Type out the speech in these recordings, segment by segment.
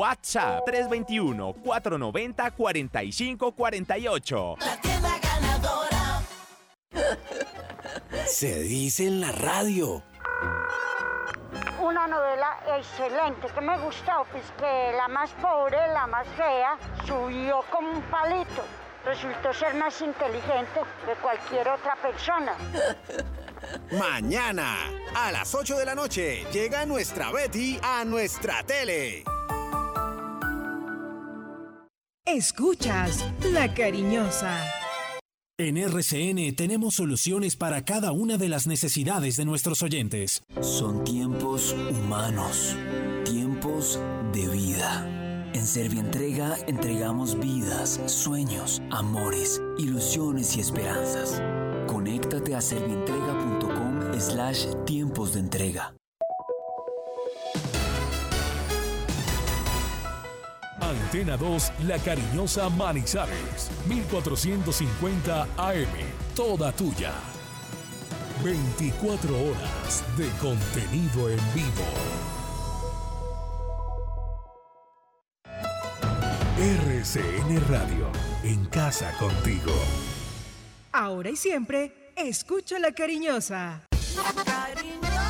WhatsApp 321-490-4548. La tienda ganadora. Se dice en la radio. Una novela excelente que me gustó, pues que la más pobre, la más fea, subió como un palito. Resultó ser más inteligente que cualquier otra persona. Mañana, a las 8 de la noche, llega nuestra Betty a nuestra tele. Escuchas La Cariñosa. En RCN tenemos soluciones para cada una de las necesidades de nuestros oyentes. Son tiempos humanos, tiempos de vida. En Servientrega entregamos vidas, sueños, amores, ilusiones y esperanzas. Conéctate a servientrega.com slash tiempos de entrega. Antena 2, La Cariñosa Manizales, 1450 AM, toda tuya. 24 horas de contenido en vivo. RCN Radio, en casa contigo. Ahora y siempre, escucha La Cariñosa. La cariñosa.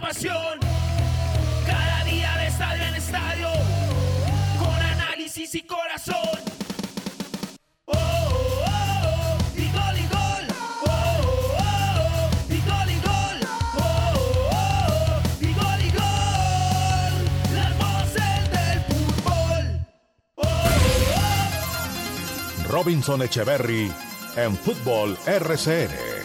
pasión, cada día de estadio en estadio, con análisis y corazón. Oh, oh, oh, gol y gol. Oh, oh, oh. Oh, oh, oh. Las voces del fútbol. Robinson Echeverry en Fútbol RCN.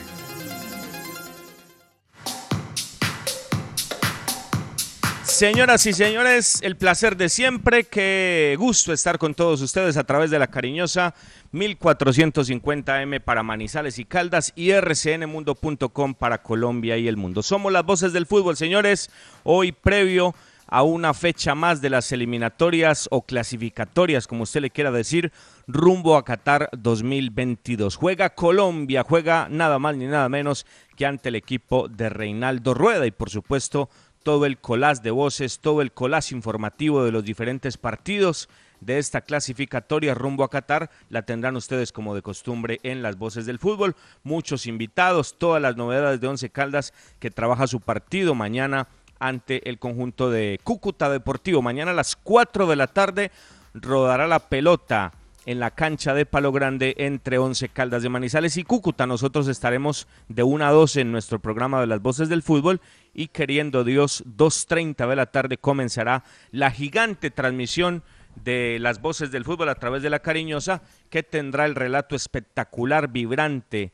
Señoras y señores, el placer de siempre, qué gusto estar con todos ustedes a través de la cariñosa 1450M para Manizales y Caldas y rcnmundo.com para Colombia y el mundo. Somos las voces del fútbol, señores, hoy previo a una fecha más de las eliminatorias o clasificatorias, como usted le quiera decir, rumbo a Qatar 2022. Juega Colombia, juega nada más ni nada menos que ante el equipo de Reinaldo Rueda y por supuesto todo el colás de voces, todo el colás informativo de los diferentes partidos de esta clasificatoria rumbo a Qatar la tendrán ustedes como de costumbre en las voces del fútbol. Muchos invitados, todas las novedades de Once Caldas que trabaja su partido mañana ante el conjunto de Cúcuta Deportivo. Mañana a las 4 de la tarde rodará la pelota en la cancha de Palo Grande entre Once Caldas de Manizales y Cúcuta. Nosotros estaremos de 1 a 2 en nuestro programa de las voces del fútbol y queriendo Dios, 2.30 de la tarde comenzará la gigante transmisión de las voces del fútbol a través de la cariñosa que tendrá el relato espectacular, vibrante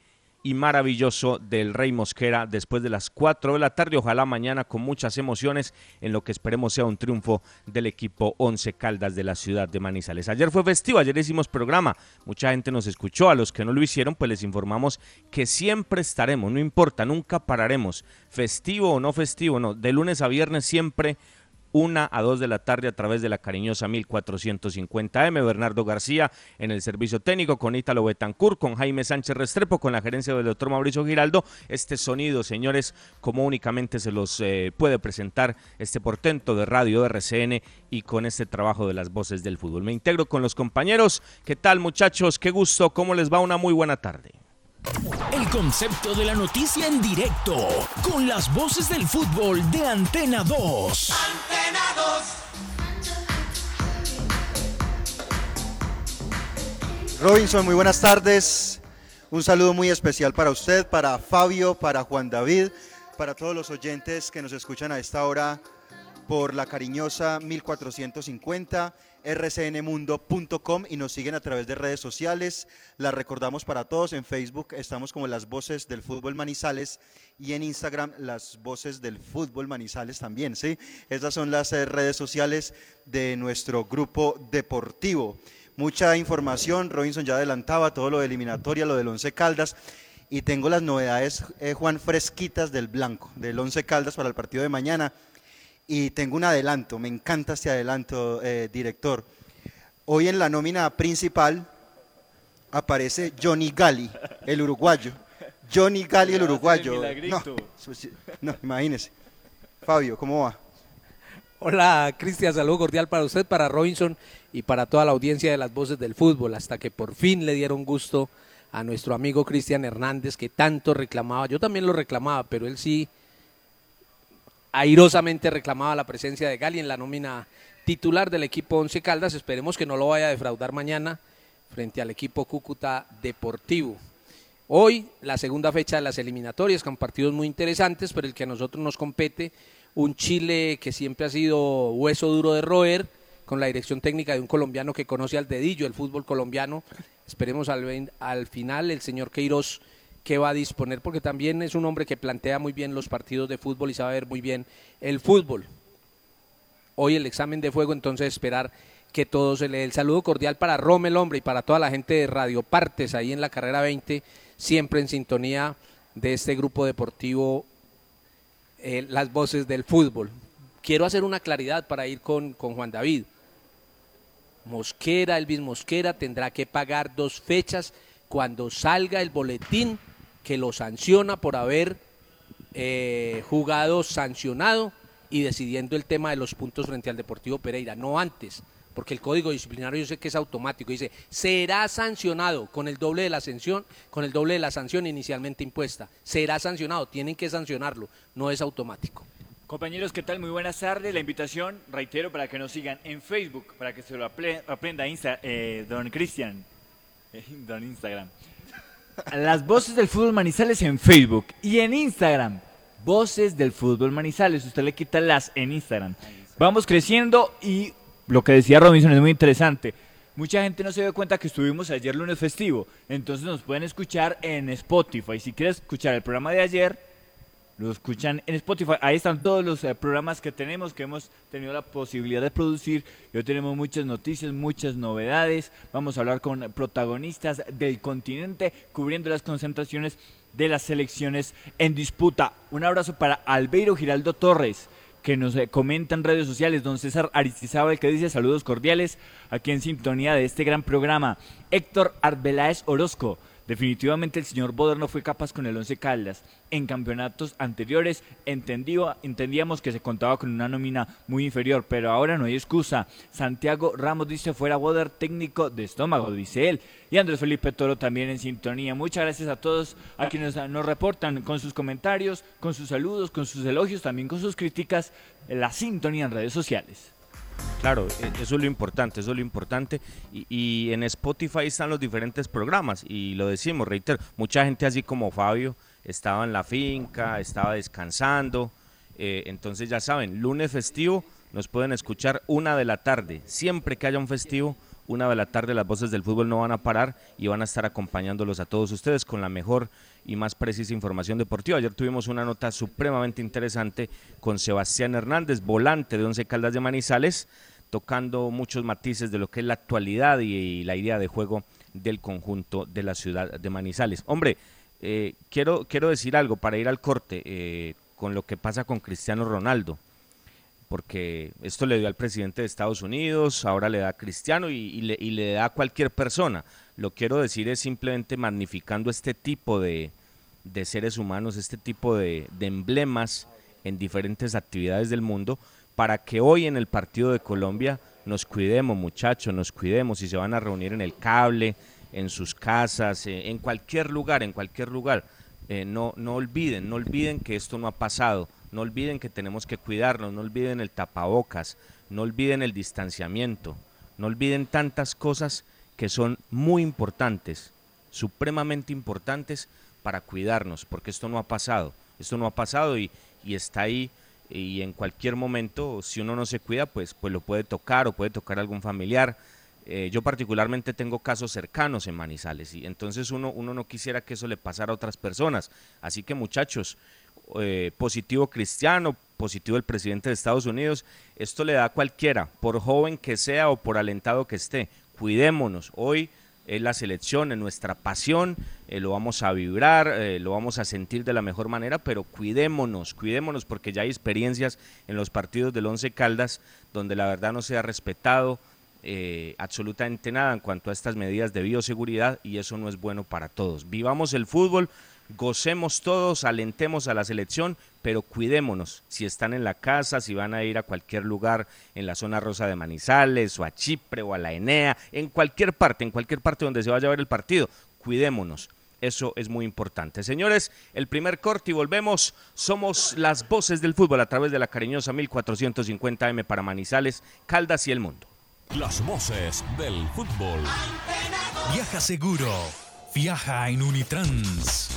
y maravilloso del Rey Mosquera después de las 4 de la tarde. Ojalá mañana con muchas emociones en lo que esperemos sea un triunfo del equipo Once Caldas de la ciudad de Manizales. Ayer fue festivo, ayer hicimos programa, mucha gente nos escuchó, a los que no lo hicieron pues les informamos que siempre estaremos, no importa, nunca pararemos, festivo o no festivo, no, de lunes a viernes siempre una a 2 de la tarde a través de la cariñosa 1450M. Bernardo García en el servicio técnico con Ítalo Betancourt, con Jaime Sánchez Restrepo, con la gerencia del doctor Mauricio Giraldo. Este sonido, señores, como únicamente se los eh, puede presentar este portento de radio RCN y con este trabajo de las voces del fútbol. Me integro con los compañeros. ¿Qué tal, muchachos? Qué gusto. ¿Cómo les va? Una muy buena tarde. El concepto de la noticia en directo, con las voces del fútbol de Antena 2. Antena 2. Robinson, muy buenas tardes. Un saludo muy especial para usted, para Fabio, para Juan David, para todos los oyentes que nos escuchan a esta hora por la cariñosa 1450 rcnmundo.com y nos siguen a través de redes sociales. Las recordamos para todos. En Facebook estamos como las voces del fútbol Manizales y en Instagram las voces del fútbol Manizales también. ¿sí? Estas son las eh, redes sociales de nuestro grupo deportivo. Mucha información, Robinson ya adelantaba todo lo de eliminatoria, lo del Once Caldas. Y tengo las novedades, eh, Juan, fresquitas del blanco, del Once Caldas para el partido de mañana. Y tengo un adelanto, me encanta este adelanto, eh, director. Hoy en la nómina principal aparece Johnny Gali, el uruguayo. Johnny Gali, el uruguayo. No, no, imagínese. Fabio, ¿cómo va? Hola, Cristian, saludo cordial para usted, para Robinson y para toda la audiencia de las voces del fútbol, hasta que por fin le dieron gusto a nuestro amigo Cristian Hernández, que tanto reclamaba. Yo también lo reclamaba, pero él sí airosamente reclamaba la presencia de Gali en la nómina titular del equipo Once Caldas. Esperemos que no lo vaya a defraudar mañana frente al equipo Cúcuta Deportivo. Hoy, la segunda fecha de las eliminatorias, con partidos muy interesantes, pero el que a nosotros nos compete, un Chile que siempre ha sido hueso duro de roer, con la dirección técnica de un colombiano que conoce al dedillo el fútbol colombiano. Esperemos al, al final el señor Queiroz que va a disponer, porque también es un hombre que plantea muy bien los partidos de fútbol y sabe ver muy bien el fútbol. Hoy el examen de fuego, entonces esperar que todo se le dé. El saludo cordial para Romel Hombre y para toda la gente de Radio Partes ahí en la carrera 20, siempre en sintonía de este grupo deportivo, eh, las voces del fútbol. Quiero hacer una claridad para ir con, con Juan David. Mosquera, Elvis Mosquera, tendrá que pagar dos fechas cuando salga el boletín que lo sanciona por haber eh, jugado sancionado y decidiendo el tema de los puntos frente al Deportivo Pereira, no antes, porque el código disciplinario yo sé que es automático, dice, será sancionado con el doble de la sanción, con el doble de la sanción inicialmente impuesta. Será sancionado, tienen que sancionarlo, no es automático. Compañeros, ¿qué tal? Muy buenas tardes. La invitación, reitero, para que nos sigan en Facebook, para que se lo aprenda eh, don Cristian, don Instagram las voces del fútbol Manizales en Facebook y en Instagram. Voces del fútbol Manizales. Usted le quita las en Instagram. Vamos creciendo y lo que decía Robinson es muy interesante. Mucha gente no se dio cuenta que estuvimos ayer lunes festivo. Entonces nos pueden escuchar en Spotify. Si quieres escuchar el programa de ayer, lo escuchan en Spotify. Ahí están todos los eh, programas que tenemos, que hemos tenido la posibilidad de producir. Hoy tenemos muchas noticias, muchas novedades. Vamos a hablar con protagonistas del continente, cubriendo las concentraciones de las selecciones en disputa. Un abrazo para Albeiro Giraldo Torres que nos eh, comenta en redes sociales, don César Aristizábal que dice saludos cordiales aquí en sintonía de este gran programa. Héctor Arbeláez Orozco, Definitivamente el señor Boder no fue capaz con el Once Caldas. En campeonatos anteriores entendíamos que se contaba con una nómina muy inferior, pero ahora no hay excusa. Santiago Ramos dice fuera Boder técnico de estómago, dice él. Y Andrés Felipe Toro también en sintonía. Muchas gracias a todos a quienes nos reportan con sus comentarios, con sus saludos, con sus elogios, también con sus críticas, la sintonía en redes sociales. Claro, e, eso es lo importante, eso es lo importante. Y, en Spotify están los diferentes programas y lo decimos, reitero, mucha gente así como Fabio estaba en la finca, estaba descansando. Eh, entonces ya saben, lunes festivo nos pueden escuchar una de la tarde. Siempre que haya un festivo, una de la tarde las voces del fútbol no van a parar y van a estar acompañándolos a todos ustedes con la mejor y más precisa información deportiva. Ayer tuvimos una nota supremamente interesante con Sebastián Hernández, volante de Once Caldas de Manizales, tocando muchos matices de lo que es la actualidad y, la idea de juego del conjunto de la ciudad de Manizales. Hombre, eh, quiero, quiero decir algo para ir al corte eh, con lo que pasa con Cristiano Ronaldo porque esto le dio al presidente de Estados Unidos, ahora le da a Cristiano y, le, da a cualquier persona. Lo quiero decir es simplemente magnificando este tipo de, seres humanos, este tipo de, de, emblemas en diferentes actividades del mundo, para que hoy en el partido de Colombia nos cuidemos muchachos, nos cuidemos, si se van a reunir en el cable, en sus casas, eh, en cualquier lugar, en cualquier lugar. Eh, no, no olviden, no olviden que esto no ha pasado, no olviden que tenemos que cuidarnos, no olviden el tapabocas, no olviden el distanciamiento, no olviden tantas cosas que son muy importantes, supremamente importantes para cuidarnos, porque esto no ha pasado, esto no ha pasado y, y está ahí y en cualquier momento, si uno no se cuida, pues, pues lo puede tocar o puede tocar algún familiar. Eh, yo particularmente tengo casos cercanos en Manizales y entonces uno, uno no quisiera que eso le pasara a otras personas. Así que muchachos, eh, positivo Cristiano, positivo el presidente de Estados Unidos, esto le da a cualquiera, por joven que sea o por alentado que esté. Cuidémonos. Hoy es la selección, es nuestra pasión, eh, lo vamos a vibrar, eh, lo vamos a sentir de la mejor manera, pero cuidémonos, cuidémonos porque ya hay experiencias en los partidos del Once Caldas donde la verdad no se ha respetado eh, absolutamente nada en cuanto a estas medidas de bioseguridad y eso no es bueno para todos. Vivamos el fútbol, gocemos todos, alentemos a la selección, pero cuidémonos. Si están en la casa, si van a ir a cualquier lugar en la zona rosa de Manizales o a Chipre o a la Enea, en cualquier parte, en cualquier parte donde se vaya a ver el partido, cuidémonos. Eso es muy importante. Señores, el primer corte y volvemos. Somos las voces del fútbol a través de la cariñosa 1450M para Manizales, Caldas y el mundo. Las voces del fútbol. Viaja seguro. Viaja en Unitrans.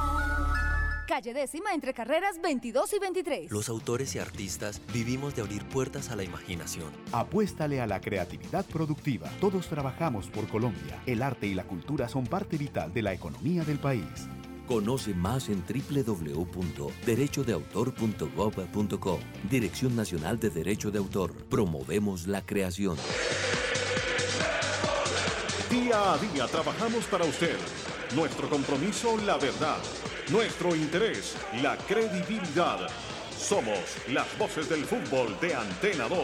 Calle décima entre carreras 22 y 23. Los autores y artistas vivimos de abrir puertas a la imaginación. Apuéstale a la creatividad productiva. Todos trabajamos por Colombia. El arte y la cultura son parte vital de la economía del país. Conoce más en www.derechodeautor.gov.co. Dirección Nacional de Derecho de Autor. Promovemos la creación. Día a día trabajamos para usted. Nuestro compromiso, la verdad. Nuestro interés, la credibilidad. Somos las voces del fútbol de Antena 2.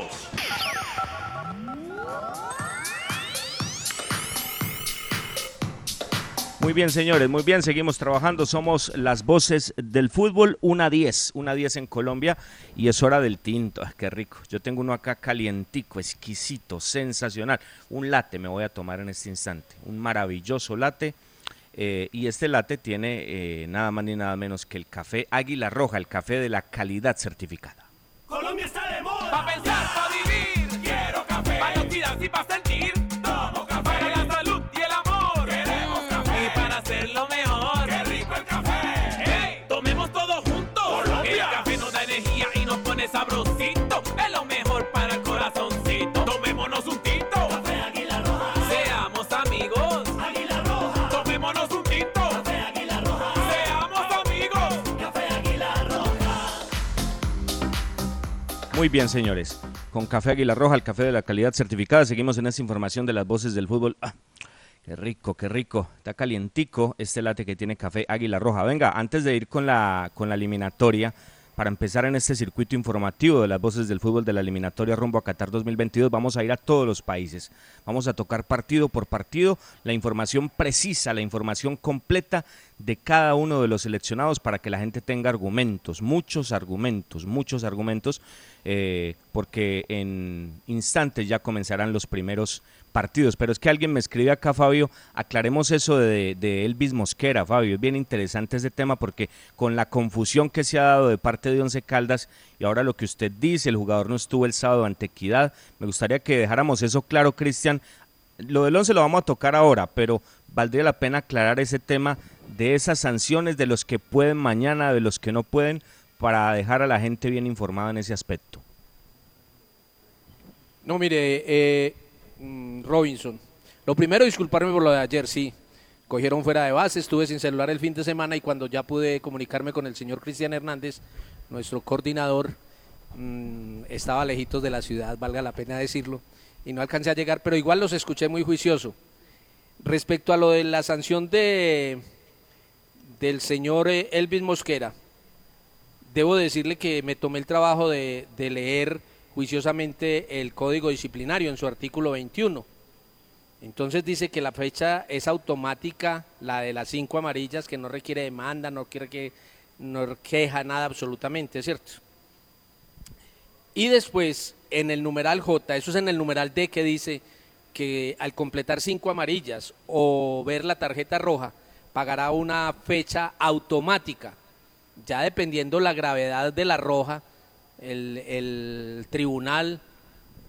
Muy bien, señores, muy bien, seguimos trabajando. Somos las voces del fútbol, una 10, una 10 en Colombia y es hora del tinto. Ah, qué rico. Yo tengo uno acá calientico, exquisito, sensacional. Un latte me voy a tomar en este instante, un maravilloso latte. Eh, y este latte tiene eh, nada más ni nada menos que el café Águila Roja, el café de la calidad certificada. Colombia está de moda. Pa' pensar, pa' vivir. Quiero café. Pa' y pa' sentir. Muy bien, señores. Con Café Águila Roja, el café de la calidad certificada. Seguimos en esta información de las voces del fútbol. Ah, qué rico, qué rico. Está calientico este late que tiene Café Águila Roja. Venga, antes de ir con la, con la eliminatoria, para empezar en este circuito informativo de las voces del fútbol de la eliminatoria rumbo a Qatar 2022, vamos a ir a todos los países. Vamos a tocar partido por partido la información precisa, la información completa de cada uno de los seleccionados para que la gente tenga argumentos, muchos argumentos, muchos argumentos, eh, porque en instantes ya comenzarán los primeros partidos. Pero es que alguien me escribe acá, Fabio, aclaremos eso de, Elvis Mosquera, Fabio. Es bien interesante ese tema porque con la confusión que se ha dado de parte de Once Caldas y ahora lo que usted dice, el jugador no estuvo el sábado ante Equidad, me gustaría que dejáramos eso claro, Cristian. Lo del Once lo vamos a tocar ahora, pero valdría la pena aclarar ese tema de esas sanciones, de los que pueden mañana, de los que no pueden, para dejar a la gente bien informada en ese aspecto. No, mire, eh, Robinson. Lo primero, disculparme por lo de ayer, sí. Cogieron fuera de base, estuve sin celular el fin de semana y cuando ya pude comunicarme con el señor Cristian Hernández, nuestro coordinador, mm, estaba lejitos de la ciudad, valga la pena decirlo, y no alcancé a llegar, pero igual los escuché muy juicioso. Respecto a lo de la sanción de del señor eh, Elvis Mosquera, debo decirle que me tomé el trabajo de, de leer juiciosamente el código disciplinario en su artículo 21. Entonces dice que la fecha es automática, la de las cinco amarillas, que no requiere demanda, no quiere que no queja nada absolutamente, ¿cierto? Y después, en el numeral J, eso es en el numeral D que dice que al completar cinco amarillas o ver la tarjeta roja, pagará una fecha automática. Ya dependiendo la gravedad de la roja, el, tribunal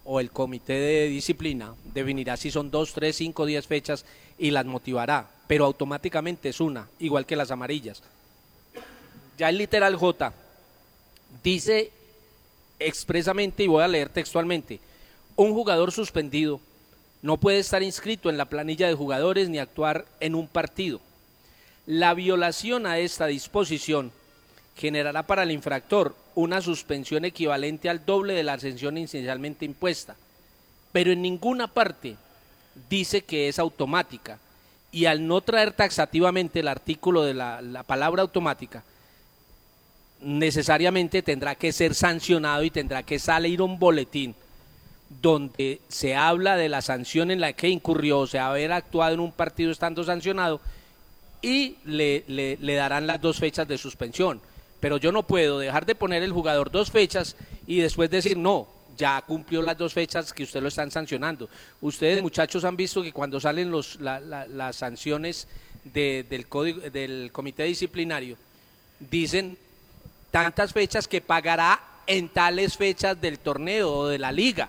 o el comité de disciplina definirá si son dos, tres, cinco, diez fechas y las motivará, pero automáticamente es una, igual que las amarillas. Ya el literal J dice expresamente, y voy a leer textualmente, un jugador suspendido no puede estar inscrito en la planilla de jugadores ni actuar en un partido. La violación a esta disposición generará para el infractor una suspensión equivalente al doble de la sanción inicialmente impuesta, pero en ninguna parte dice que es automática y al no traer taxativamente el artículo de la, la palabra automática, necesariamente tendrá que ser sancionado y tendrá que salir un boletín donde se habla de la sanción en la que incurrió, o sea, haber actuado en un partido estando sancionado, y le darán las dos fechas de suspensión. Pero yo no puedo dejar de poner el jugador dos fechas y después decir, no, ya cumplió las dos fechas que usted lo están sancionando. Ustedes, muchachos, han visto que cuando salen los, la- la- las sanciones de- del, código, del comité disciplinario, dicen tantas fechas que pagará en tales fechas del torneo o de la liga.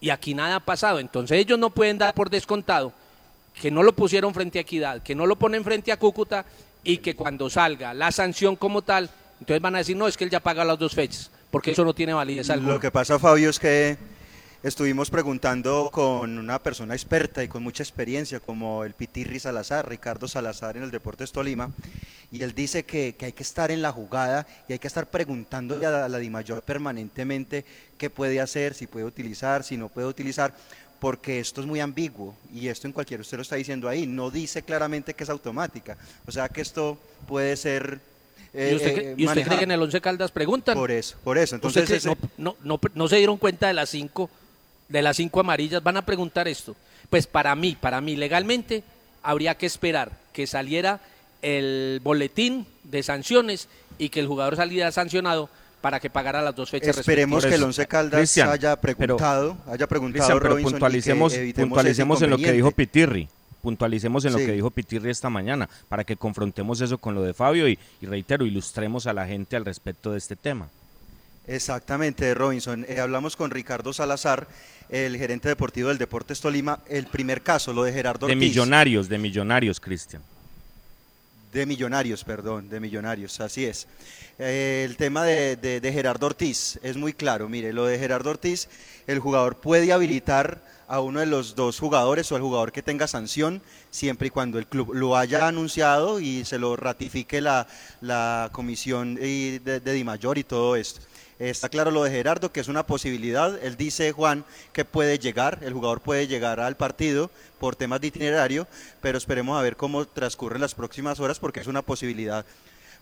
Y aquí nada ha pasado. Entonces ellos no pueden dar por descontado que no lo pusieron frente a Equidad, que no lo ponen frente a Cúcuta y que cuando salga la sanción como tal, entonces van a decir, no, es que él ya paga las dos fechas, porque eso no tiene validez alguna. Lo que pasa, Fabio, es que estuvimos preguntando con una persona experta y con mucha experiencia, como el Pitirri Salazar, Ricardo Salazar en el Deportes Tolima, y él dice que, que hay que estar en la jugada y hay que estar a la, a la DIMAYOR permanentemente qué puede hacer, si puede utilizar, si no puede utilizar, porque esto es muy ambiguo y esto en cualquier, usted lo está diciendo ahí, no dice claramente que es automática, o sea que esto puede ser... ¿Y usted, eh, cree- y usted cree que en el Once Caldas preguntan? Por eso, por eso. ¿Usted Entonces, ese- no, no, no, no se dieron cuenta de las cinco, de las cinco amarillas, van a preguntar esto. Pues para mí, para mí, legalmente, habría que esperar que saliera el boletín de sanciones y que el jugador saliera sancionado para que pagara las dos fechas Esperemos que el Once Caldas Cristian, haya pero- preguntado, haya preguntado Cristian, pero Robinson puntualicemos, puntualicemos en lo que dijo. Pitirri. Puntualicemos en lo Sí. que dijo Pitirri esta mañana para que confrontemos eso con lo de Fabio y, y reitero, ilustremos a la gente al respecto de este tema. Exactamente, Robinson. Eh, hablamos con Ricardo Salazar, el gerente deportivo del Deportes Tolima. El primer caso, lo de Gerardo De Ortiz. millonarios, de millonarios, Cristian. De millonarios, perdón, de millonarios, así es. Eh, el tema de, de- de Gerardo Ortiz es muy claro. Mire, lo de Gerardo Ortiz, el jugador puede habilitar a uno de los dos jugadores o al jugador que tenga sanción, siempre y cuando el club lo haya anunciado y se lo ratifique la, la comisión y de, de Dimayor y todo esto. Está claro lo de Gerardo, que es una posibilidad. Él dice, Juan, que puede llegar, el jugador puede llegar al partido por temas de itinerario, pero esperemos a ver cómo transcurren las próximas horas porque es una posibilidad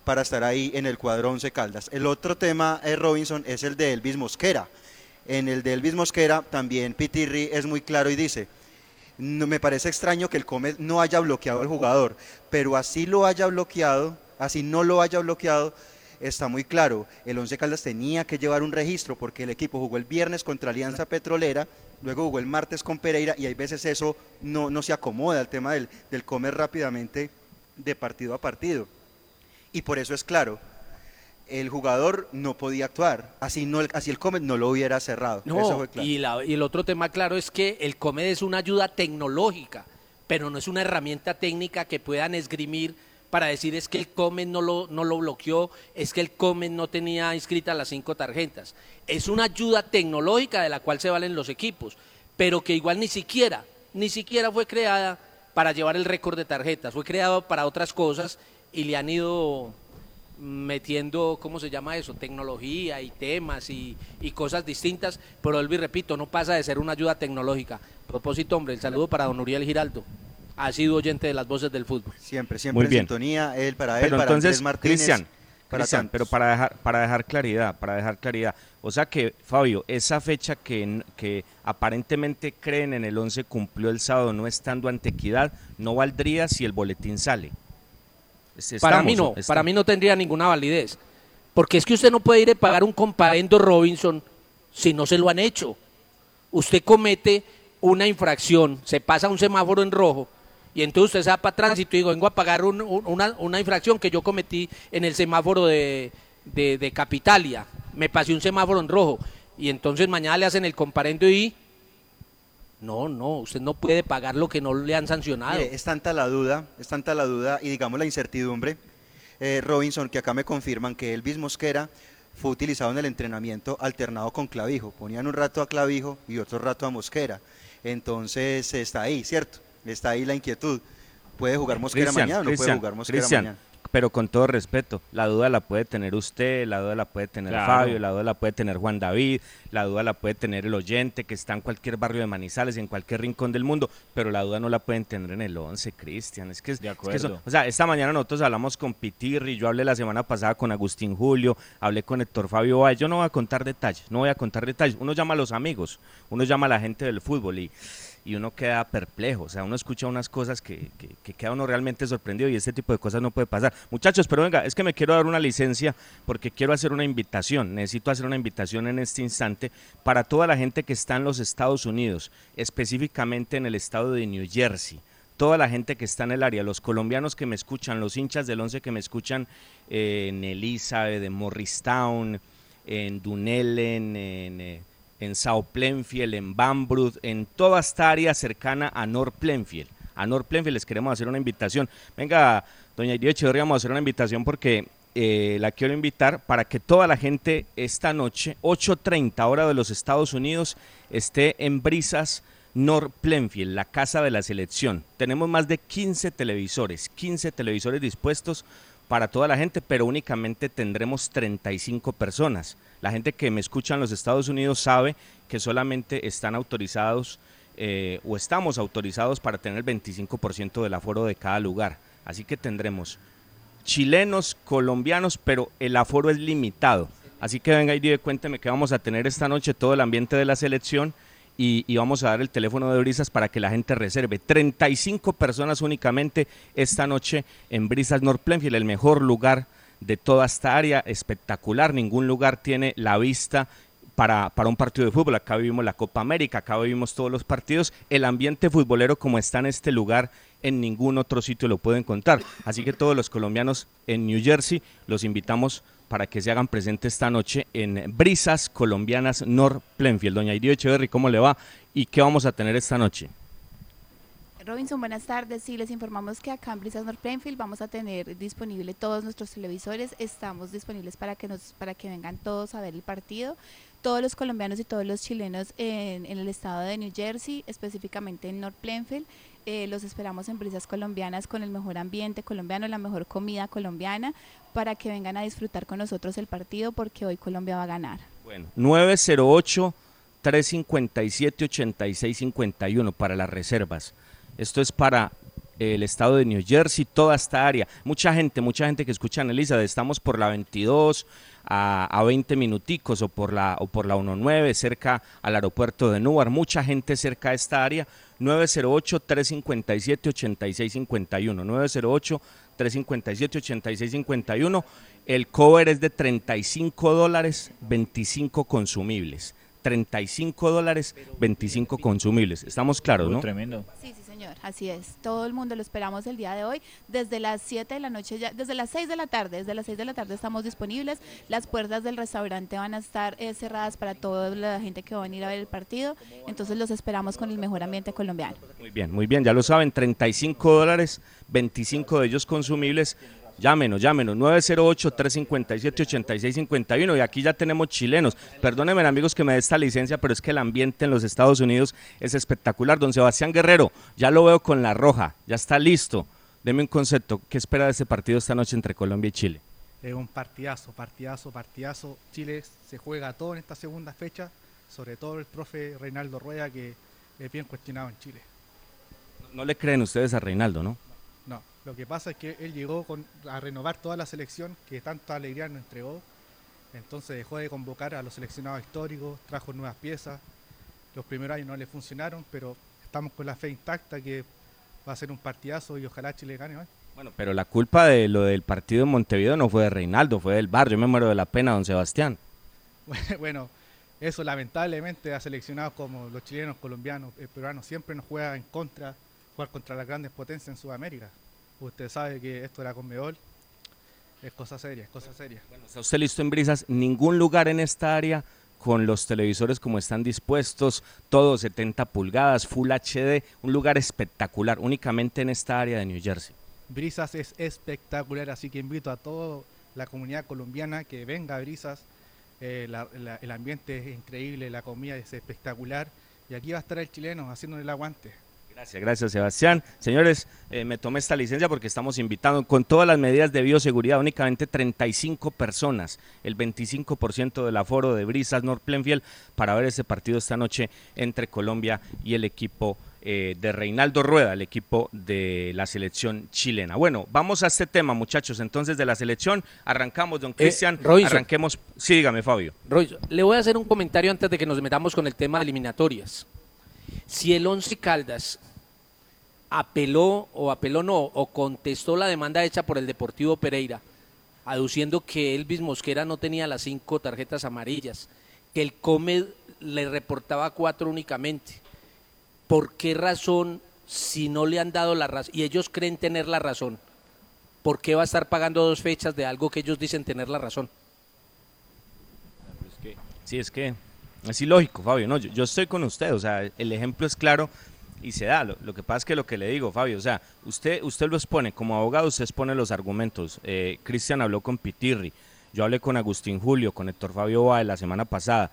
para estar ahí en el cuadro 11 Caldas. El otro tema, eh, Robinson, es el de Elvis Mosquera. En el de Elvis Mosquera también Pitirri es muy claro y dice, no, me parece extraño que el Comet no haya bloqueado al jugador, pero así lo haya bloqueado, así no lo haya bloqueado, está muy claro. El Once Caldas tenía que llevar un registro porque el equipo jugó el viernes contra Alianza Petrolera, luego jugó el martes con Pereira y hay veces eso no, no se acomoda al tema del, del comer rápidamente de partido a partido. Y por eso es claro, el jugador no podía actuar, así, no, el- así el Comet no lo hubiera cerrado. eso No, fue claro. y, la- y el otro tema claro es que el COMED es una ayuda tecnológica, pero no es una herramienta técnica que puedan esgrimir para decir es que el COMED no lo, no lo bloqueó, es que el COMED no tenía inscritas las cinco tarjetas. Es una ayuda tecnológica de la cual se valen los equipos, pero que igual ni siquiera, ni siquiera fue creada para llevar el récord de tarjetas, fue creado para otras cosas y le han ido metiendo, ¿cómo se llama eso? Tecnología y temas y, y cosas distintas, pero vuelvo y repito, no pasa de ser una ayuda tecnológica. Propósito, hombre, el saludo para don Uriel Giraldo. Ha sido oyente de las voces del fútbol. Siempre, siempre Muy bien. en sintonía, él para él, Pero para entonces, Andrés Martínez. Cristian, para Cristian, pero para dejar, para dejar claridad, para dejar claridad. O sea que, Fabio, esa fecha que, que aparentemente creen en el 11 cumplió el sábado no estando ante equidad, no valdría si el boletín sale. Para mí no, para mí no tendría ninguna validez. Porque es que usted no puede ir a pagar un comparendo Robinson si no se lo han hecho. Usted comete una infracción, se pasa un semáforo en rojo y entonces usted se va para tránsito y digo, vengo a pagar un- un- una, una infracción que yo cometí en el semáforo de, de- de Capitalia. Me pasé un semáforo en rojo y entonces mañana le hacen el comparendo y... No, no, usted no puede pagar lo que no le han sancionado. Mire, es tanta la duda, es tanta la duda y digamos la incertidumbre, eh, Robinson, que acá me confirman que Elvis Mosquera fue utilizado en el entrenamiento alternado con Clavijo. Ponían un rato a Clavijo y otro rato a Mosquera. Entonces está ahí, ¿cierto? Está ahí la inquietud. ¿Puede jugar Mosquera Cristian, mañana o no puede jugar Mosquera mañana? Pero con todo respeto, la duda la puede tener usted, la duda la puede tener Claro. Fabio, la duda la puede tener Juan David, la duda la puede tener el oyente que está en cualquier barrio de Manizales, en cualquier rincón del mundo, pero la duda no la pueden tener en el 11, Cristian. Es que, es, es que acuerdo. o sea, esta mañana nosotros hablamos con Pitirri, yo hablé la semana pasada con Agustín Julio, hablé con Héctor Fabio Báez, yo no voy a contar detalles, no voy a contar detalles. Uno llama a los amigos, uno llama a la gente del fútbol y y uno queda perplejo, o sea, uno escucha unas cosas que, que, que queda uno realmente sorprendido y este tipo de cosas no puede pasar. Muchachos, pero venga, es que me quiero dar una licencia porque quiero hacer una invitación, necesito hacer una invitación en este instante para toda la gente que está en los Estados Unidos, específicamente en el estado de New Jersey. Toda la gente que está en el área, los colombianos que me escuchan, los hinchas del 11 que me escuchan eh, en Elizabeth, en Morristown, en Dunellen, en, eh, en South Plenfield, en Bambrut, en toda esta área cercana a North Plenfield. A North Plenfield les queremos hacer una invitación. Venga, doña Iria Echeverría, vamos a hacer una invitación porque eh, la quiero invitar para que toda la gente esta noche, 8.30 hora de los Estados Unidos, esté en Brisas North Plenfield, la casa de la selección. Tenemos más de 15 televisores, 15 televisores dispuestos para toda la gente, pero únicamente tendremos 35 personas. La gente que me escucha en los Estados Unidos sabe que solamente están autorizados eh, o estamos autorizados para tener el 25% del aforo de cada lugar. Así que tendremos chilenos, colombianos, pero el aforo es limitado. Así que venga y cuénteme que vamos a tener esta noche todo el ambiente de la selección y, y vamos a dar el teléfono de Brisas para que la gente reserve. 35 personas únicamente esta noche en Brisas North Plenfield, el mejor lugar de toda esta área, espectacular. Ningún lugar tiene la vista para, para un partido de fútbol. Acá vivimos la Copa América, acá vivimos todos los partidos. El ambiente futbolero como está en este lugar, en ningún otro sitio lo pueden contar. Así que todos los colombianos en New Jersey los invitamos para que se hagan presentes esta noche en Brisas Colombianas North Plenfield. Doña Irio Echeverry, ¿cómo le va? ¿Y qué vamos a tener esta noche? Robinson, buenas tardes. Sí, les informamos que acá en Brisas North Plainfield vamos a tener disponible todos nuestros televisores. Estamos disponibles para que nos, para que vengan todos a ver el partido. Todos los colombianos y todos los chilenos en, el estado de New Jersey, específicamente en North Plainfield. Eh, los esperamos en Brisas Colombianas con el mejor ambiente colombiano, la mejor comida colombiana, para que vengan a disfrutar con nosotros el partido porque hoy Colombia va a ganar. Bueno, 908 357 8651 para las reservas. Esto es para el estado de New Jersey, toda esta área. Mucha gente, mucha gente que escucha Elizabeth, estamos por la 22 a, a 20 minuticos o por la o por la 19 cerca al aeropuerto de Newark, mucha gente cerca de esta área. 908 357 8651, 908 357 8651. El cover es de 35 dólares, 25 consumibles. 35 dólares, 25 consumibles. Estamos claros, ¿no? Tremendo. Sí, sí, señor, así es. Todo el mundo lo esperamos el día de hoy. Desde las 7 de la noche, ya, desde las 6 de la tarde, desde las 6 de la tarde estamos disponibles. Las puertas del restaurante van a estar eh, cerradas para toda la gente que va a venir a ver el partido. Entonces los esperamos con el mejor ambiente colombiano. Muy bien, muy bien, ya lo saben, 35 dólares, 25 de ellos consumibles. Llámenos, llámenos, 908-357-8651 y aquí ya tenemos chilenos. Perdónenme amigos que me dé esta licencia, pero es que el ambiente en los Estados Unidos es espectacular. Don Sebastián Guerrero, ya lo veo con la roja, ya está listo. Deme un concepto, ¿qué espera de este partido esta noche entre Colombia y Chile? Es un partidazo, partidazo, partidazo. Chile se juega todo en esta segunda fecha, sobre todo el profe Reinaldo Rueda, que es bien cuestionado en Chile. No le creen ustedes a Reinaldo, ¿no? No, lo que pasa es que él llegó con, a renovar toda la selección que tanta alegría nos entregó. Entonces dejó de convocar a los seleccionados históricos, trajo nuevas piezas. Los primeros años no le funcionaron, pero estamos con la fe intacta que va a ser un partidazo y ojalá Chile gane hoy. Bueno, pero la culpa de lo del partido en Montevideo no fue de Reinaldo, fue del barrio. Yo me muero de la pena, don Sebastián. Bueno, eso lamentablemente a seleccionados como los chilenos, colombianos, eh, peruanos, siempre nos juega en contra, jugar contra las grandes potencias en Sudamérica. Usted sabe que esto era con Meol, es cosa seria, es cosa seria. ¿Está usted listo en brisas? Ningún lugar en esta área con los televisores como están dispuestos, todo 70 pulgadas, Full HD, un lugar espectacular, únicamente en esta área de New Jersey. Brisas es espectacular, así que invito a toda la comunidad colombiana que venga a Brisas. Eh, la- la- el ambiente es increíble, la comida es espectacular y aquí va a estar el chileno haciéndole el aguante. Gracias, gracias Sebastián. Señores, eh, me tomé esta licencia porque estamos invitando con todas las medidas de bioseguridad, únicamente 35 personas, el 25% del aforo de Brisas North Plainfield para ver ese partido esta noche entre Colombia y el equipo eh, de Reinaldo Rueda, el equipo de la selección chilena. Bueno, vamos a este tema, muchachos, entonces de la selección. Arrancamos, don Cristian. Robinson. arranquemos. Sí, dígame, Fabio. Roy, le voy a hacer un comentario antes de que nos metamos con el tema de eliminatorias. Si el Once Caldas apeló o apeló no o contestó la demanda hecha por el Deportivo Pereira, aduciendo que Elvis Mosquera no tenía las cinco tarjetas amarillas, que el Comed le reportaba cuatro únicamente. ¿Por qué razón, si no le han dado la razón, y ellos creen tener la razón, por qué va a estar pagando dos fechas de algo que ellos dicen tener la razón? Sí, es que es ilógico, Fabio. No, yo, yo estoy con usted. O sea, el ejemplo es claro y se da. Lo, lo que pasa es que lo que le digo, Fabio, o sea, usted, usted lo expone, como abogado usted expone los argumentos. Eh, Cristian habló con Pitirri, yo hablé con Agustín Julio, con Héctor Fabio Báez la semana pasada.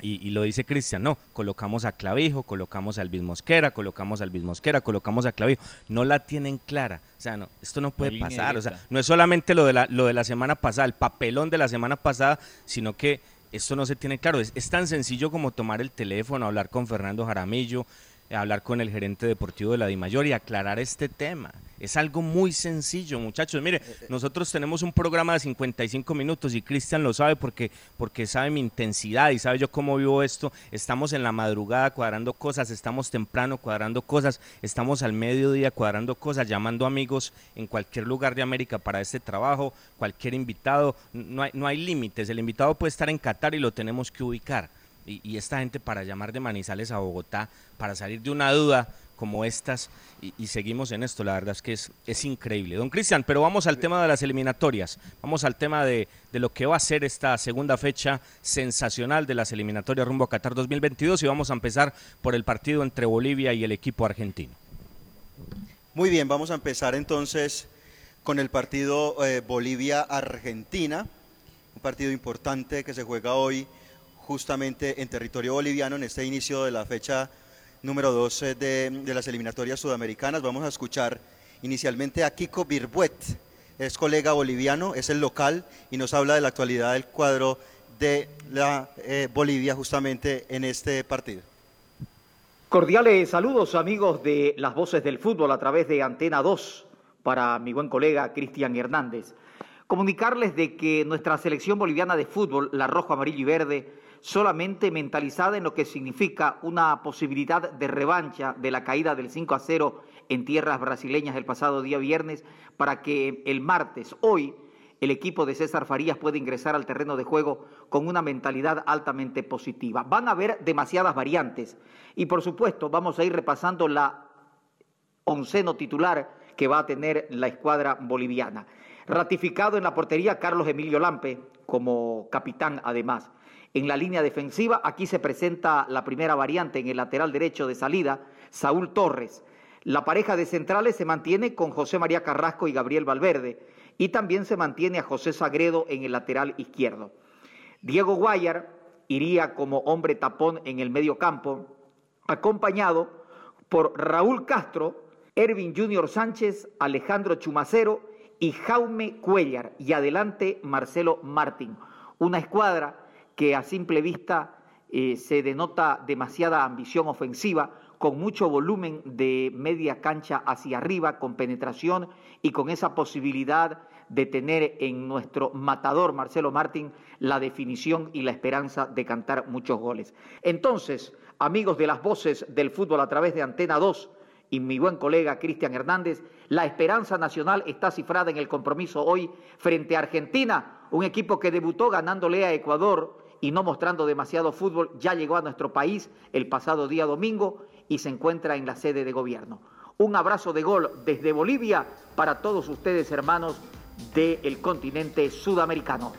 Y, y lo dice Cristian, no, colocamos a Clavijo, colocamos a Elvis Mosquera, colocamos a Elvis Mosquera, colocamos a Clavijo. No la tienen clara. O sea, no, esto no puede pasar. O sea, no es solamente lo de, la, lo de la semana pasada, el papelón de la semana pasada, sino que esto no se tiene claro. Es, es tan sencillo como tomar el teléfono, hablar con Fernando Jaramillo, hablar con el gerente deportivo de la DIMAYOR y aclarar este tema. Es algo muy sencillo, muchachos. Mire, nosotros tenemos un programa de 55 minutos y Cristian lo sabe porque, porque sabe mi intensidad y sabe yo cómo vivo esto. Estamos en la madrugada cuadrando cosas, estamos temprano cuadrando cosas, estamos al mediodía cuadrando cosas, llamando amigos en cualquier lugar de América para este trabajo, cualquier invitado. No hay, no hay límites. El invitado puede estar en Qatar y lo tenemos que ubicar. Y, esta gente para llamar de Manizales a Bogotá, para salir de una duda como estas, y, y seguimos en esto, la verdad es que es, es increíble. Don Cristian, pero vamos al tema de las eliminatorias, vamos al tema de, de lo que va a ser esta segunda fecha sensacional de las eliminatorias rumbo a Qatar 2022 y vamos a empezar por el partido entre Bolivia y el equipo argentino. Muy bien, vamos a empezar entonces con el partido eh, Bolivia-Argentina, un partido importante que se juega hoy justamente en territorio boliviano en este inicio de la fecha número 12 de, de las eliminatorias sudamericanas. Vamos a escuchar inicialmente a Kiko Birbuet, es colega boliviano, es el local y nos habla de la actualidad del cuadro de la eh, Bolivia justamente en este partido. Cordiales saludos amigos de las voces del fútbol a través de Antena 2 para mi buen colega Cristian Hernández. Comunicarles de que nuestra selección boliviana de fútbol, la rojo, amarillo y verde, solamente mentalizada en lo que significa una posibilidad de revancha de la caída del 5 a 0 en tierras brasileñas el pasado día viernes, para que el martes, hoy, el equipo de César Farías puede ingresar al terreno de juego con una mentalidad altamente positiva. Van a haber demasiadas variantes y por supuesto vamos a ir repasando la onceno titular que va a tener la escuadra boliviana. Ratificado en la portería Carlos Emilio Lampe como capitán además. En la línea defensiva aquí se presenta la primera variante en el lateral derecho de salida, Saúl Torres. La pareja de centrales se mantiene con José María Carrasco y Gabriel Valverde y también se mantiene a José Sagredo en el lateral izquierdo. Diego Guayar iría como hombre tapón en el medio campo, acompañado por Raúl Castro, Ervin Junior Sánchez, Alejandro Chumacero y Jaume Cuellar. Y adelante Marcelo Martín. Una escuadra que a simple vista eh, se denota demasiada ambición ofensiva, con mucho volumen de media cancha hacia arriba, con penetración y con esa posibilidad de tener en nuestro matador Marcelo Martín la definición y la esperanza de cantar muchos goles. Entonces, amigos de las voces del fútbol a través de Antena 2 y mi buen colega Cristian Hernández, la esperanza nacional está cifrada en el compromiso hoy frente a Argentina, un equipo que debutó ganándole a Ecuador y no mostrando demasiado fútbol, ya llegó a nuestro país el pasado día domingo y se encuentra en la sede de gobierno. Un abrazo de gol desde Bolivia para todos ustedes, hermanos del continente sudamericano.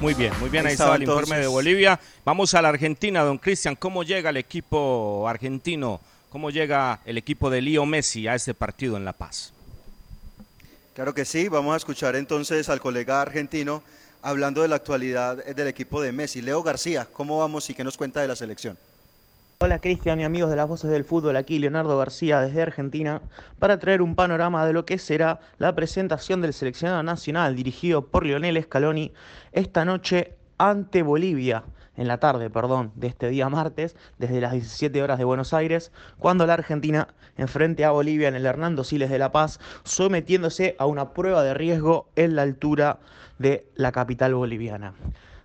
Muy bien, muy bien, ahí, Ahí estaba el informe de Bolivia. Vamos a la Argentina, don Cristian, ¿cómo llega el equipo argentino? ¿Cómo llega el equipo de Lío Messi a este partido en La Paz? Claro que sí, vamos a escuchar entonces al colega argentino hablando de la actualidad del equipo de Messi. Leo García, ¿cómo vamos y qué nos cuenta de la selección? Hola Cristian y amigos de las voces del fútbol, aquí Leonardo García desde Argentina para traer un panorama de lo que será la presentación del seleccionado nacional dirigido por Lionel Scaloni esta noche ante Bolivia, en la tarde, perdón, de este día martes, desde las 17 horas de Buenos Aires, cuando la Argentina enfrente a Bolivia en el Hernando Siles de La Paz, sometiéndose a una prueba de riesgo en la altura de la capital boliviana.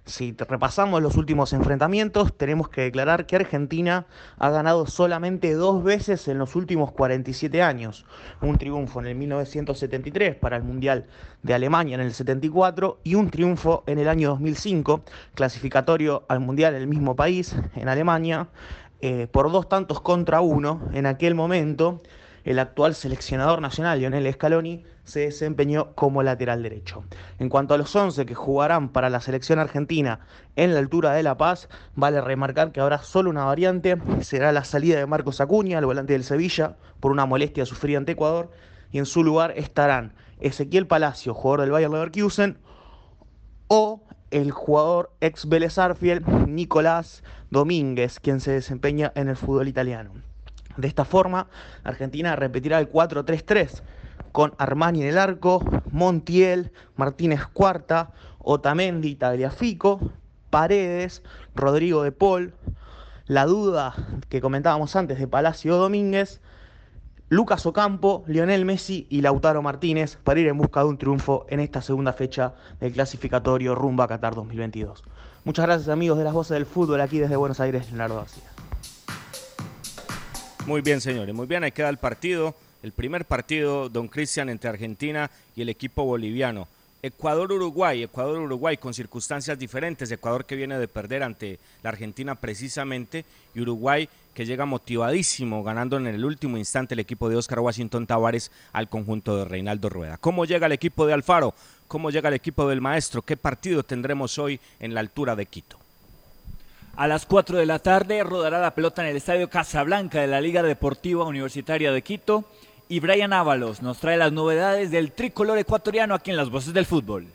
Si repasamos los últimos enfrentamientos, tenemos que declarar que Argentina ha ganado solamente dos veces en los últimos 47 años. Un triunfo en el 1973 para el Mundial de Alemania en el 74 y un triunfo en el año 2005, clasificatorio al Mundial en el mismo país, en Alemania, eh, por dos tantos contra uno. En aquel momento, el actual seleccionador nacional, Lionel Scaloni, se desempeñó como lateral derecho. En cuanto a los 11 que jugarán para la selección argentina en la altura de La Paz, vale remarcar que habrá solo una variante, será la salida de Marcos Acuña, el volante del Sevilla, por una molestia sufrida ante Ecuador, y en su lugar estarán Ezequiel Palacio, jugador del Bayer Leverkusen, o el jugador ex Vélez Nicolás Domínguez, quien se desempeña en el fútbol italiano. De esta forma, Argentina repetirá el 4-3-3 con Armani en el arco, Montiel, Martínez Cuarta, Otamendi, Tagliafico, Paredes, Rodrigo de Paul, la duda que comentábamos antes de Palacio Domínguez, Lucas Ocampo, Lionel Messi y Lautaro Martínez para ir en busca de un triunfo en esta segunda fecha del clasificatorio rumbo a Qatar 2022. Muchas gracias amigos de las voces del fútbol aquí desde Buenos Aires, Leonardo García. Muy bien, señores, muy bien, ahí queda el partido, el primer partido, don Cristian, entre Argentina y el equipo boliviano. Ecuador-Uruguay, Ecuador-Uruguay con circunstancias diferentes, Ecuador que viene de perder ante la Argentina precisamente y Uruguay que llega motivadísimo ganando en el último instante el equipo de Oscar Washington Tavares al conjunto de Reinaldo Rueda. ¿Cómo llega el equipo de Alfaro? ¿Cómo llega el equipo del maestro? ¿Qué partido tendremos hoy en la altura de Quito? A las 4 de la tarde rodará la pelota en el Estadio Casablanca de la Liga Deportiva Universitaria de Quito. Y Brian Ábalos nos trae las novedades del tricolor ecuatoriano aquí en Las Voces del Fútbol.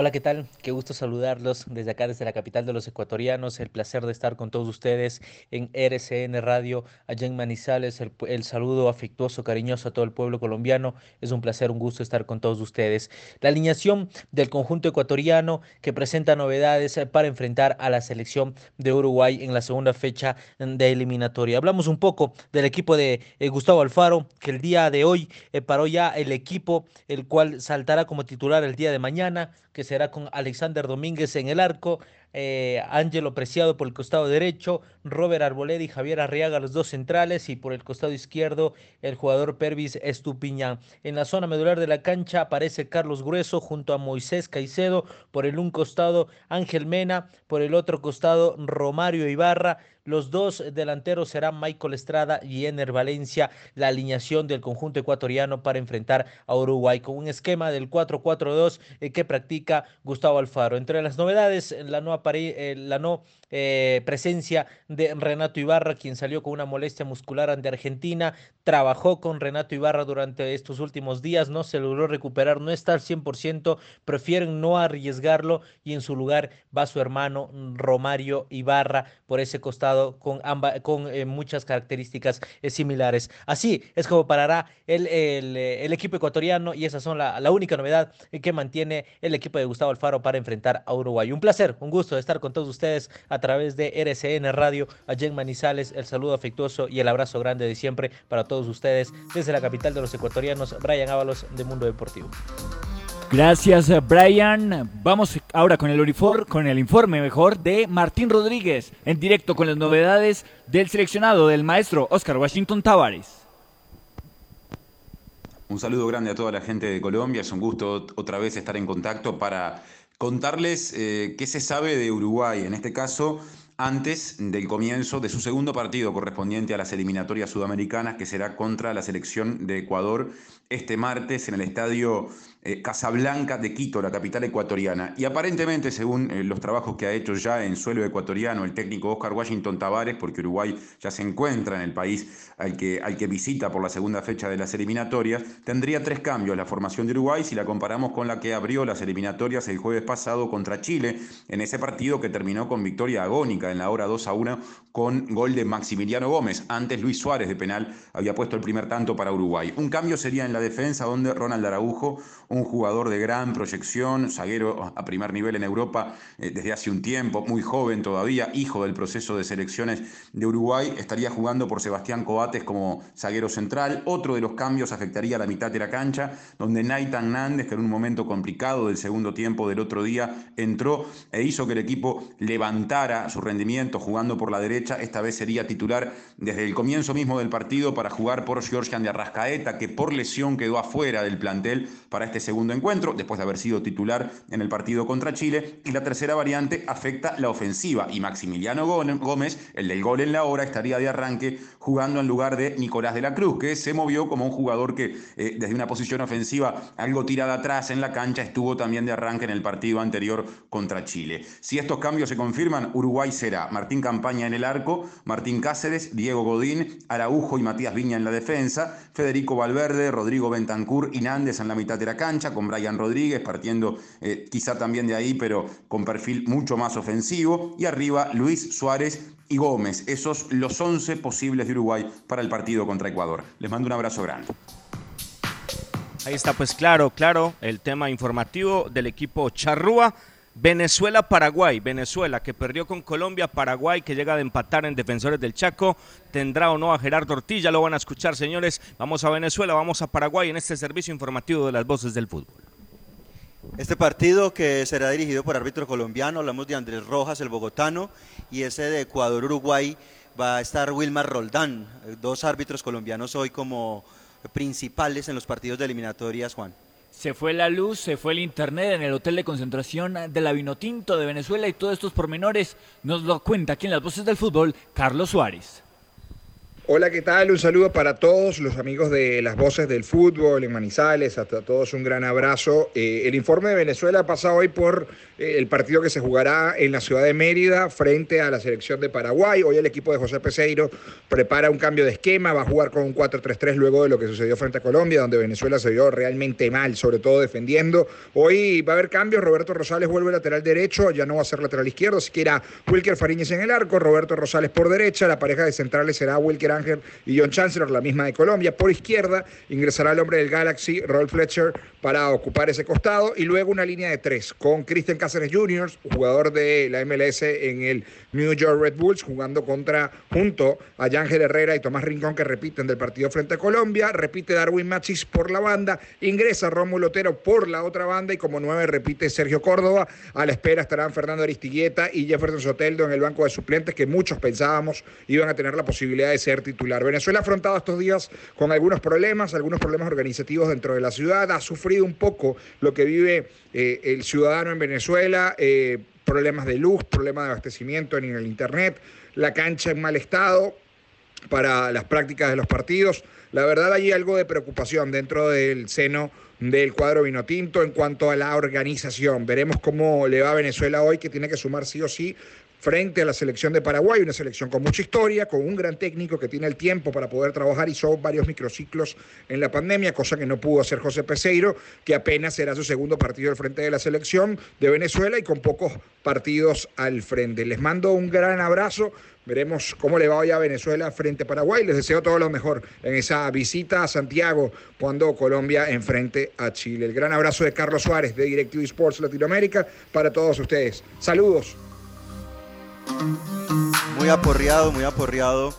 Hola, ¿qué tal? Qué gusto saludarlos desde acá, desde la capital de los ecuatorianos. El placer de estar con todos ustedes en RCN Radio, allá en Manizales. El, saludo afectuoso, cariñoso a todo el pueblo colombiano. Es un placer, un gusto estar con todos ustedes. La alineación del conjunto ecuatoriano que presenta novedades para enfrentar a la selección de Uruguay en la segunda fecha de eliminatoria. Hablamos un poco del equipo de eh, Gustavo Alfaro, que el día de hoy eh, paró ya el equipo, el cual saltará como titular el día de mañana que será con Alexander Domínguez en el arco, eh, Ángelo Preciado por el costado derecho, Robert Arboleda y Javier Arriaga los dos centrales y por el costado izquierdo el jugador Pervis Estupiñán. En la zona medular de la cancha aparece Carlos Grueso junto a Moisés Caicedo, por el un costado Ángel Mena, por el otro costado Romario Ibarra, los dos delanteros serán Michael Estrada y Ener Valencia, la alineación del conjunto ecuatoriano para enfrentar a Uruguay con un esquema del 4-4-2 eh, que practica Gustavo Alfaro. Entre las novedades, la nueva apare- eh, la no eh, presencia de Renato Ibarra, quien salió con una molestia muscular ante Argentina, trabajó con Renato Ibarra durante estos últimos días, no se logró recuperar, no está al 100%, prefieren no arriesgarlo y en su lugar va su hermano Romario Ibarra por ese costado con, con eh, muchas características eh, similares. Así es como parará el, el, equipo ecuatoriano y esa son la, única novedad que mantiene el equipo de Gustavo Alfaro para enfrentar a Uruguay. Un placer, un gusto estar con todos ustedes través de RCN Radio, a Jen Manizales, el saludo afectuoso y el abrazo grande de siempre para todos ustedes desde la capital de los ecuatorianos, Brian Ábalos de Mundo Deportivo. Gracias, Brian. Vamos ahora con el, unifor- con el informe mejor de Martín Rodríguez, en directo con las novedades del seleccionado del maestro Oscar Washington Tavares. Un saludo grande a toda la gente de Colombia. Es un gusto ot- otra vez estar en contacto para contarles eh, qué se sabe de Uruguay. En este caso, antes del comienzo de su segundo partido correspondiente a las eliminatorias sudamericanas, que será contra la selección de Ecuador este martes en el estadio eh, Casablanca de Quito, la capital ecuatoriana. Y aparentemente, según eh, los trabajos que ha hecho ya en suelo ecuatoriano el técnico Oscar Washington Tavares, porque Uruguay ya se encuentra en el país al que, al que visita por la segunda fecha de las eliminatorias, tendría tres cambios la formación de Uruguay si la comparamos con la que abrió las eliminatorias el jueves pasado contra Chile, en ese partido que terminó con victoria agónica en la hora 2 a 1 con gol de Maximiliano Gómez. Antes Luis Suárez de penal había puesto el primer tanto para Uruguay. Un cambio sería en la defensa donde Ronald Araujo, un jugador de gran proyección, zaguero a primer nivel en Europa eh, desde hace un tiempo, muy joven todavía, hijo del proceso de selecciones de Uruguay, estaría jugando por Sebastián Coates como zaguero central. Otro de los cambios afectaría a la mitad de la cancha, donde Naitan Nández, que en un momento complicado del segundo tiempo del otro día, entró e hizo que el equipo levantara su rendimiento jugando por la derecha. Esta vez sería titular desde el comienzo mismo del partido para jugar por Georgian de Arrascaeta, que por lesión quedó afuera del plantel para este segundo encuentro, después de haber sido titular en el partido contra Chile. Y la tercera variante afecta la ofensiva. Y Maximiliano Gómez, el del gol en la hora, estaría de arranque jugando en lugar de Nicolás de la Cruz, que se movió como un jugador que eh, desde una posición ofensiva algo tirada atrás en la cancha estuvo también de arranque en el partido anterior contra Chile. Si estos cambios se confirman, Uruguay será Martín Campaña en el arco, Martín Cáceres, Diego Godín, Araujo y Matías Viña en la defensa, Federico Valverde, Rodrigo Bentancur y Nández en la mitad de la cancha, con Brian Rodríguez partiendo eh, quizá también de ahí, pero con perfil mucho más ofensivo, y arriba Luis Suárez y Gómez. Esos los 11 posibles de Uruguay para el partido contra Ecuador. Les mando un abrazo grande. Ahí está, pues claro, claro, el tema informativo del equipo Charrúa. Venezuela-Paraguay. Venezuela que perdió con Colombia. Paraguay que llega de empatar en Defensores del Chaco. ¿Tendrá o no a Gerardo Ortiz? Ya lo van a escuchar, señores. Vamos a Venezuela, vamos a Paraguay en este servicio informativo de las voces del fútbol. Este partido que será dirigido por árbitro colombiano, hablamos de Andrés Rojas, el bogotano, y ese de Ecuador-Uruguay va a estar Wilmar Roldán, dos árbitros colombianos hoy como principales en los partidos de eliminatorias, Juan. Se fue la luz, se fue el internet en el hotel de concentración de la Vinotinto de Venezuela y todos estos pormenores nos lo cuenta aquí en las voces del fútbol Carlos Suárez. Hola, ¿qué tal? Un saludo para todos los amigos de las voces del fútbol en Manizales, hasta todos un gran abrazo. Eh, el informe de Venezuela pasa hoy por eh, el partido que se jugará en la ciudad de Mérida frente a la selección de Paraguay. Hoy el equipo de José Peseiro prepara un cambio de esquema, va a jugar con un 4-3-3 luego de lo que sucedió frente a Colombia, donde Venezuela se vio realmente mal, sobre todo defendiendo. Hoy va a haber cambios, Roberto Rosales vuelve lateral derecho, ya no va a ser lateral izquierdo, irá Wilker Fariñez en el arco, Roberto Rosales por derecha, la pareja de centrales será Wilker Ángel y John Chancellor, la misma de Colombia. Por izquierda ingresará el hombre del Galaxy, Rolf Fletcher, para ocupar ese costado. Y luego una línea de tres con Christian Cáceres Jr., jugador de la MLS en el New York Red Bulls, jugando contra, junto a Yángel Herrera y Tomás Rincón, que repiten del partido frente a Colombia. Repite Darwin Machis por la banda. Ingresa Rómulo Otero por la otra banda. Y como nueve repite Sergio Córdoba. A la espera estarán Fernando Aristigueta y Jefferson Soteldo en el banco de suplentes, que muchos pensábamos iban a tener la posibilidad de ser titular. Venezuela ha afrontado estos días con algunos problemas, algunos problemas organizativos dentro de la ciudad, ha sufrido un poco lo que vive eh, el ciudadano en Venezuela, eh, problemas de luz, problemas de abastecimiento en el Internet, la cancha en mal estado para las prácticas de los partidos. La verdad hay algo de preocupación dentro del seno del cuadro vinotinto en cuanto a la organización. Veremos cómo le va a Venezuela hoy, que tiene que sumar sí o sí frente a la selección de Paraguay, una selección con mucha historia, con un gran técnico que tiene el tiempo para poder trabajar, hizo varios microciclos en la pandemia, cosa que no pudo hacer José Peseiro, que apenas será su segundo partido al frente de la selección de Venezuela y con pocos partidos al frente. Les mando un gran abrazo. Veremos cómo le va hoy a Venezuela frente a Paraguay. Les deseo todo lo mejor en esa visita a Santiago cuando Colombia enfrente a Chile. El gran abrazo de Carlos Suárez de DirecTV Sports Latinoamérica para todos ustedes. Saludos. Muy aporreado, muy aporreado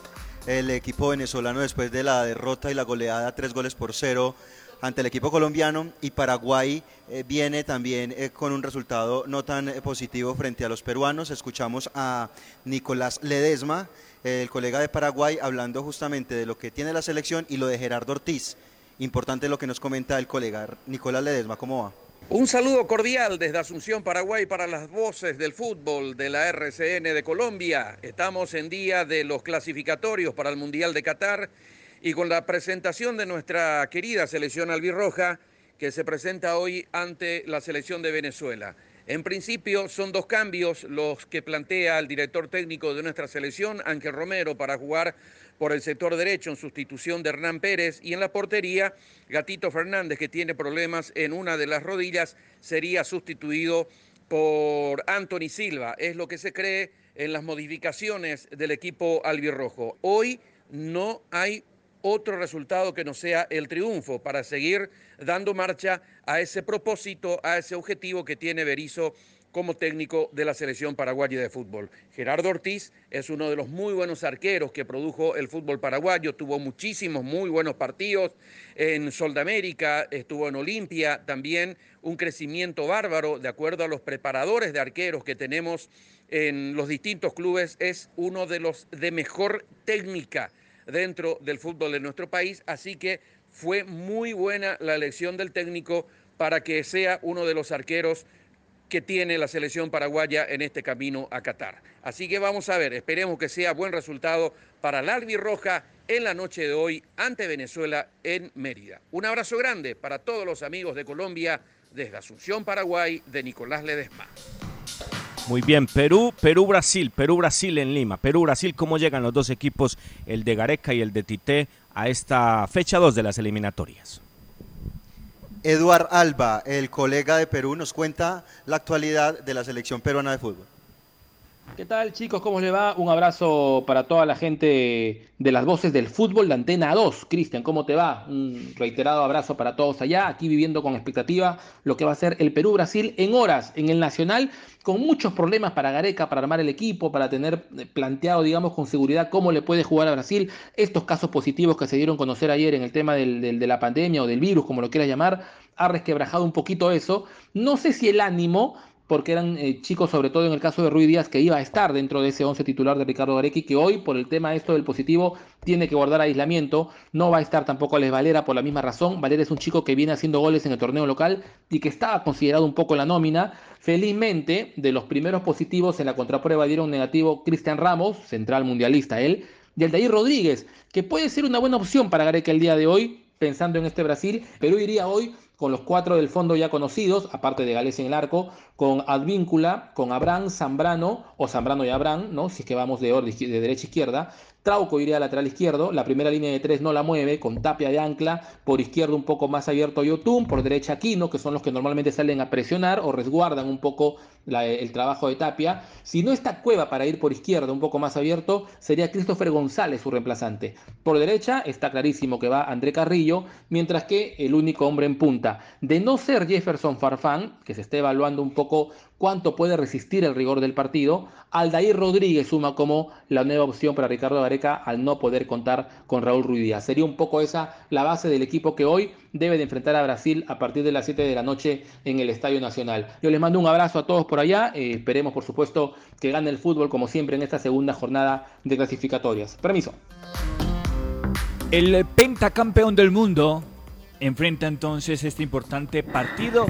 el equipo venezolano después de la derrota y la goleada tres goles por cero ante el equipo colombiano y Paraguay eh, viene también eh, con un resultado no tan eh, positivo frente a los peruanos. Escuchamos a Nicolás Ledesma, el colega de Paraguay, hablando justamente de lo que tiene la selección y lo de Gerardo Ortiz. Importante lo que nos comenta el colega Nicolás Ledesma, ¿cómo va? Un saludo cordial desde Asunción, Paraguay, para las voces del fútbol de la RCN de Colombia. Estamos en día de los clasificatorios para el Mundial de Qatar y con la presentación de nuestra querida selección albirroja que se presenta hoy ante la selección de Venezuela. En principio son dos cambios los que plantea el director técnico de nuestra selección, Ángel Romero, para jugar por el sector derecho en sustitución de Hernán Pérez y en la portería, Gatito Fernández, que tiene problemas en una de las rodillas, sería sustituido por Anthony Silva. Es lo que se cree en las modificaciones del equipo albirrojo. Hoy no hay otro resultado que no sea el triunfo para seguir dando marcha a ese propósito, a ese objetivo que tiene Berizzo como técnico de la selección paraguaya de fútbol. Gerardo Ortiz es uno de los muy buenos arqueros que produjo el fútbol paraguayo, tuvo muchísimos muy buenos partidos en Soldamérica, estuvo en Olimpia, también un crecimiento bárbaro, de acuerdo a los preparadores de arqueros que tenemos en los distintos clubes, es uno de los de mejor técnica dentro del fútbol de nuestro país, así que fue muy buena la elección del técnico para que sea uno de los arqueros que tiene la selección paraguaya en este camino a Qatar. Así que vamos a ver, esperemos que sea buen resultado para la Roja en la noche de hoy ante Venezuela en Mérida. Un abrazo grande para todos los amigos de Colombia desde Asunción, Paraguay, de Nicolás Ledesma. Muy bien, Perú, Perú-Brasil, Perú-Brasil en Lima. Perú-Brasil, ¿cómo llegan los dos equipos, el de Gareca y el de Tite, a esta fecha 2 de las eliminatorias? Eduard Alba, el colega de Perú, nos cuenta la actualidad de la selección peruana de fútbol. ¿Qué tal chicos? ¿Cómo les va? Un abrazo para toda la gente de las voces del fútbol de Antena 2. Cristian, ¿cómo te va? Un reiterado abrazo para todos allá, aquí viviendo con expectativa lo que va a ser el Perú-Brasil en horas en el Nacional, con muchos problemas para Gareca, para armar el equipo, para tener eh, planteado, digamos, con seguridad cómo le puede jugar a Brasil. Estos casos positivos que se dieron a conocer ayer en el tema de la pandemia o del virus, como lo quieras llamar, ha resquebrajado un poquito eso. No sé si el ánimo porque eran eh, chicos, sobre todo en el caso de Rui Díaz, que iba a estar dentro de ese 11 titular de Ricardo Gareca que hoy, por el tema esto del positivo, tiene que guardar aislamiento. No va a estar tampoco Alex Valera por la misma razón. Valera es un chico que viene haciendo goles en el torneo local y que estaba considerado un poco la nómina. Felizmente, de los primeros positivos en la contraprueba dieron negativo Cristian Ramos, central mundialista él, y el de ahí Rodríguez, que puede ser una buena opción para Gareca el día de hoy, pensando en este Brasil. Perú iría hoy con los cuatro del fondo ya conocidos, aparte de Gales en el arco, con Advíncula, con Abraham, Zambrano, o Zambrano y Abraham, ¿no? si es que vamos de, de derecha a izquierda, Trauco iría al lateral izquierdo, la primera línea de tres no la mueve, con Tapia de ancla, por izquierdo un poco más abierto Yotun, por derecha Aquino, que son los que normalmente salen a presionar o resguardan un poco el trabajo de Tapia. Si no está Cueva para ir por izquierda un poco más abierto, sería Christopher González su reemplazante. Por derecha está clarísimo que va André Carrillo, mientras que el único hombre en punta, de no ser Jefferson Farfán, que se está evaluando un poco cuánto puede resistir el rigor del partido. Aldair Rodríguez suma como la nueva opción para Ricardo Gareca al no poder contar con Raúl Ruidíaz. Sería un poco esa la base del equipo que hoy debe de enfrentar a Brasil a partir de las 7 de la noche en el Estadio Nacional. Yo les mando un abrazo a todos por allá. Eh, esperemos, por supuesto, que gane el fútbol como siempre en esta segunda jornada de clasificatorias. Permiso. El pentacampeón del mundo enfrenta entonces este importante partido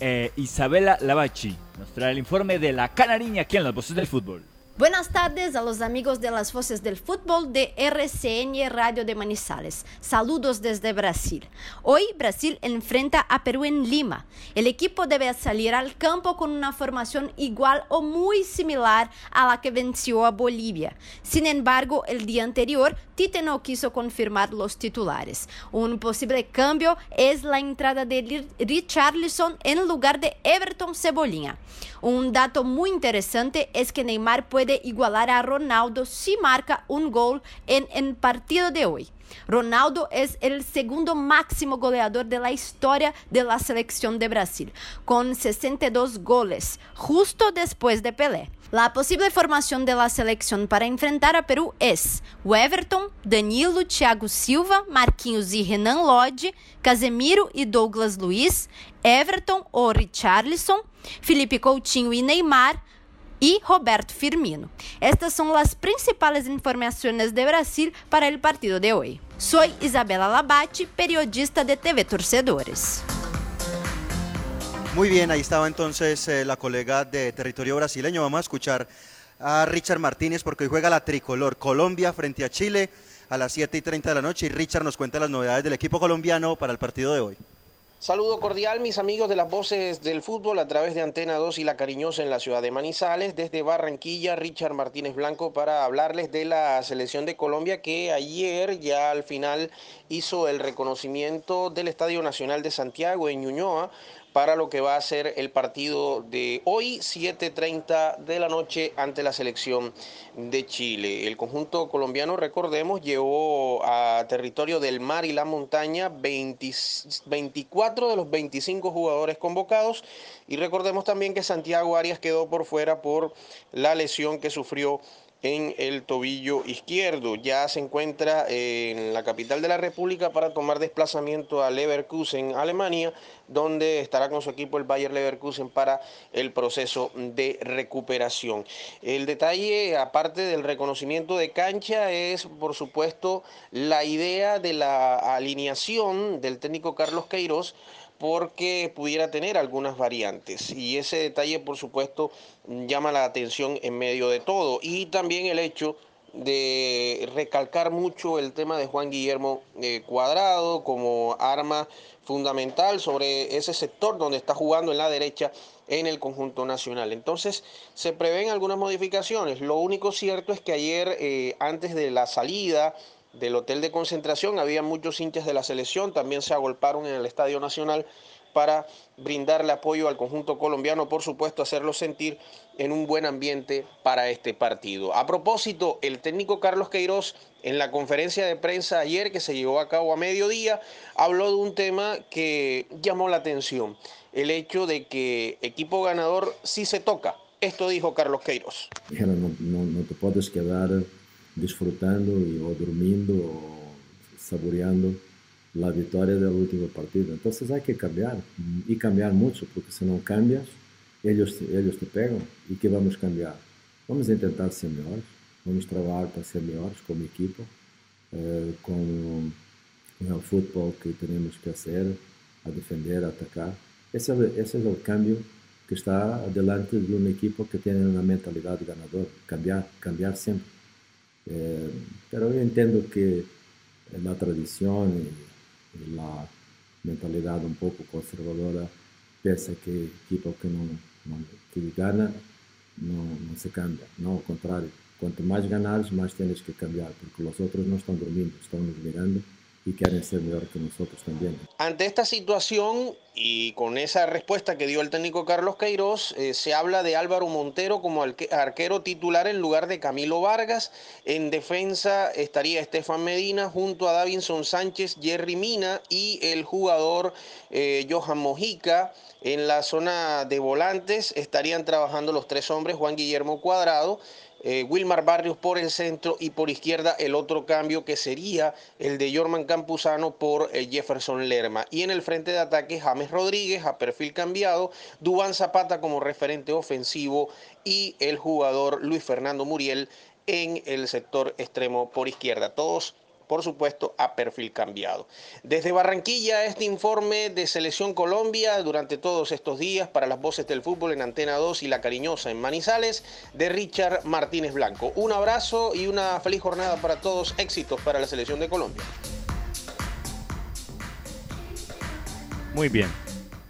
eh, Isabela Lavachi nos trae el informe de la canariña aquí en las voces del fútbol. Buenas tardes a los amigos de las voces del fútbol de RCN Radio de Manizales. Saludos desde Brasil. Hoy Brasil enfrenta a Perú en Lima. El equipo debe salir al campo con una formación igual o muy similar a la que venció a Bolivia. Sin embargo, el día anterior, Tite no quiso confirmar los titulares. Un posible cambio es la entrada de Richarlison en lugar de Everton Cebolinha. Un dato muy interesante es que Neymar puede igualar a Ronaldo si marca un gol en el partido de hoy. Ronaldo es el segundo máximo goleador de la historia de la selección de Brasil, con 62 goles, justo después de Pelé. La posible formación de la selección para enfrentar a Perú es o Everton, Danilo, Thiago Silva, Marquinhos y Renan Lodge, Casemiro y Douglas Luiz, Everton o Richarlison, Felipe Coutinho y Neymar, y Roberto Firmino. Estas son las principales informaciones de Brasil para el partido de hoy. Soy Isabela Labate, periodista de TV Torcedores. Muy bien, ahí estaba entonces eh, la colega de territorio brasileño. Vamos a escuchar a Richard Martínez porque hoy juega la tricolor Colombia frente a Chile a las 7 y 30 de la noche y Richard nos cuenta las novedades del equipo colombiano para el partido de hoy. Saludo cordial, mis amigos de las voces del fútbol a través de Antena 2 y La Cariñosa en la ciudad de Manizales. Desde Barranquilla, Richard Martínez Blanco para hablarles de la selección de Colombia que ayer ya al final hizo el reconocimiento del Estadio Nacional de Santiago en Ñuñoa para lo que va a ser el partido de hoy, 7.30 de la noche, ante la selección de Chile. El conjunto colombiano, recordemos, llevó a territorio del mar y la montaña 24 de los 25 jugadores convocados y recordemos también que Santiago Arias quedó por fuera por la lesión que sufrió en el tobillo izquierdo. Ya se encuentra en la capital de la República para tomar desplazamiento a Leverkusen, Alemania, donde estará con su equipo el Bayer Leverkusen para el proceso de recuperación. El detalle, aparte del reconocimiento de cancha, es por supuesto la idea de la alineación del técnico Carlos Queiroz porque pudiera tener algunas variantes. Y ese detalle, por supuesto, llama la atención en medio de todo. Y también el hecho de recalcar mucho el tema de Juan Guillermo eh, Cuadrado como arma fundamental sobre ese sector donde está jugando en la derecha en el conjunto nacional. Entonces se prevén algunas modificaciones. Lo único cierto es que ayer, eh, antes de la salida del hotel de concentración. Había muchos hinchas de la selección, también se agolparon en el Estadio Nacional para brindarle apoyo al conjunto colombiano, por supuesto, hacerlo sentir en un buen ambiente para este partido. A propósito, el técnico Carlos Queiroz en la conferencia de prensa ayer que se llevó a cabo a mediodía, habló de un tema que llamó la atención, el hecho de que equipo ganador sí se toca. Esto dijo Carlos Queiroz. No, no te puedes quedar disfrutando y, o durmiendo o saboreando la victoria del último partido. Entonces hay que cambiar y cambiar mucho, porque si no cambias, ellos, ellos te pegan. ¿Y qué vamos a cambiar? Vamos a intentar ser mejores, vamos a trabajar para ser mejores como equipo, eh, con, con, el fútbol que tenemos que hacer, a defender, a atacar. Ese es, el, ese es el cambio que está delante de un equipo que tiene una mentalidad ganadora, cambiar, cambiar siempre. Eh, pero yo entiendo que la tradición y, y, la mentalidad un poco conservadora piensa que equipo que, no, no que gana no, no, se cambia, no, al contrario. Cuanto más ganas, más tienes que cambiar, porque los otros no están durmiendo, están mirando y quieren ser mejor que nosotros también. Ante esta situación y con esa respuesta que dio el técnico Carlos Queiroz, eh, se habla de Álvaro Montero como arquero titular en lugar de Camilo Vargas. En defensa estaría Estefan Medina junto a Davinson Sánchez, Jerry Mina y el jugador eh, Johan Mojica. En la zona de volantes estarían trabajando los tres hombres, Juan Guillermo Cuadrado, eh, Wilmar Barrios por el centro y por izquierda el otro cambio que sería el de Jorman Campuzano por eh, Jefferson Lerma. Y en el frente de ataque James Rodríguez a perfil cambiado, Dubán Zapata como referente ofensivo y el jugador Luis Fernando Muriel en el sector extremo por izquierda. Todos por supuesto, a perfil cambiado. Desde Barranquilla, este informe de Selección Colombia durante todos estos días para las voces del fútbol en Antena 2 y La Cariñosa en Manizales, de Richard Martínez Blanco. Un abrazo y una feliz jornada para todos, éxitos para la Selección de Colombia. Muy bien,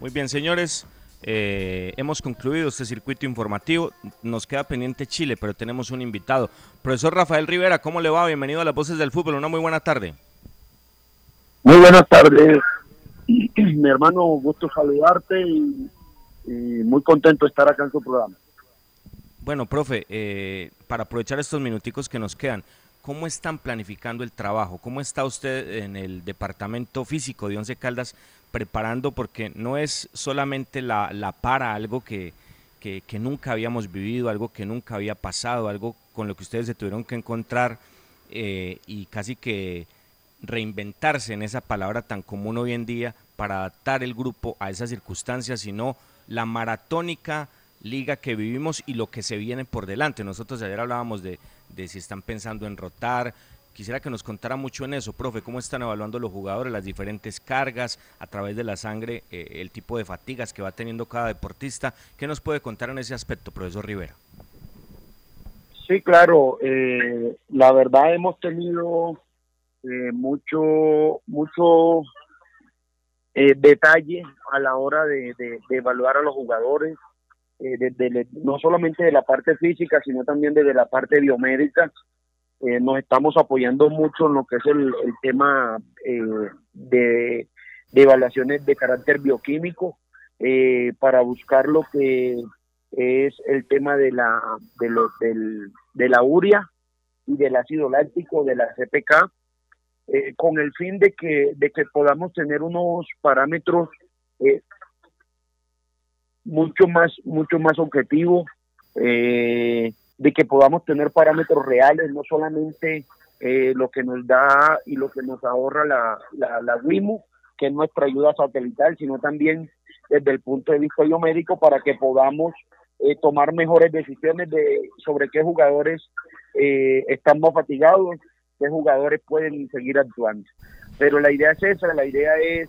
muy bien, señores. Eh, hemos concluido este circuito informativo. Nos queda pendiente Chile, pero tenemos un invitado. Profesor Rafael Rivera, ¿cómo le va? Bienvenido a las Voces del Fútbol. Una muy buena tarde. Muy buenas tardes, mi hermano. Gusto saludarte y, y muy contento de estar acá en su programa. Bueno, profe, eh, para aprovechar estos minuticos que nos quedan, ¿cómo están planificando el trabajo? ¿Cómo está usted en el departamento físico de Once Caldas preparando? Porque no es solamente la, la para, algo que, que, nunca habíamos vivido, algo que nunca había pasado, algo con lo que ustedes se tuvieron que encontrar eh, y casi que reinventarse en esa palabra tan común hoy en día para adaptar el grupo a esas circunstancias, sino la maratónica liga que vivimos y lo que se viene por delante. Nosotros ayer hablábamos de, de si están pensando en rotar. Quisiera que nos contara mucho en eso, profe, cómo están evaluando los jugadores, las diferentes cargas a través de la sangre, eh, el tipo de fatigas que va teniendo cada deportista. ¿Qué nos puede contar en ese aspecto, profesor Rivera? Sí, claro. Eh, la verdad hemos tenido eh, mucho, mucho detalle a la hora de, evaluar a los jugadores, no solamente de la parte física, sino también desde la parte biomédica. Eh, nos estamos apoyando mucho en lo que es el, tema eh, de, de evaluaciones de carácter bioquímico eh, para buscar lo que es el tema de la de, lo, del, de la urea y del ácido láctico de la CPK eh, con el fin de que de que podamos tener unos parámetros mucho más mucho más objetivos eh, de que podamos tener parámetros reales no solamente eh, lo que nos da y lo que nos ahorra la, la, la WIMU que es nuestra ayuda satelital sino también desde el punto de vista biomédico para que podamos eh, tomar mejores decisiones de sobre qué jugadores eh, están más fatigados, qué jugadores pueden seguir actuando. Pero la idea es esa, la idea es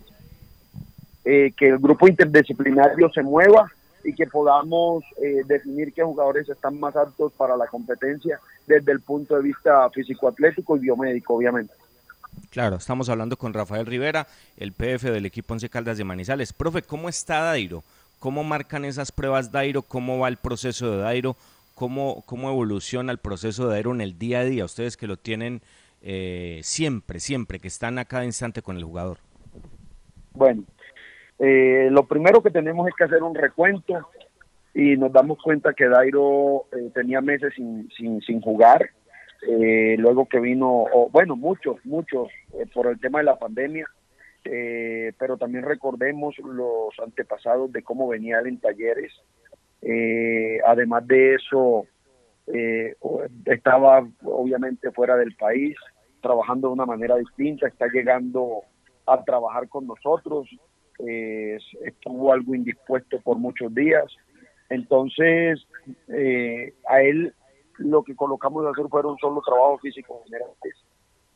eh, que el grupo interdisciplinario se mueva y que podamos eh, definir qué jugadores están más aptos para la competencia desde el punto de vista físico-atlético y biomédico, obviamente. Claro, estamos hablando con Rafael Rivera, el PF del equipo Once Caldas de Manizales. Profe, ¿cómo está Dairo? ¿Cómo marcan esas pruebas Dairo? ¿Cómo va el proceso de Dairo? ¿Cómo, cómo evoluciona el proceso de Dairo en el día a día? Ustedes que lo tienen eh, siempre, siempre, que están a cada instante con el jugador. Bueno, eh, lo primero que tenemos es que hacer un recuento y nos damos cuenta que Dairo eh, tenía meses sin, sin, sin jugar. Eh, luego que vino, bueno, muchos, muchos, eh, por el tema de la pandemia, eh, pero también recordemos los antepasados de cómo venía él en talleres. Eh, además de eso, estaba obviamente fuera del país, trabajando de una manera distinta, está llegando a trabajar con nosotros, eh, estuvo algo indispuesto por muchos días. Entonces, eh, a él lo que colocamos a hacer fueron solo trabajos físicos generales.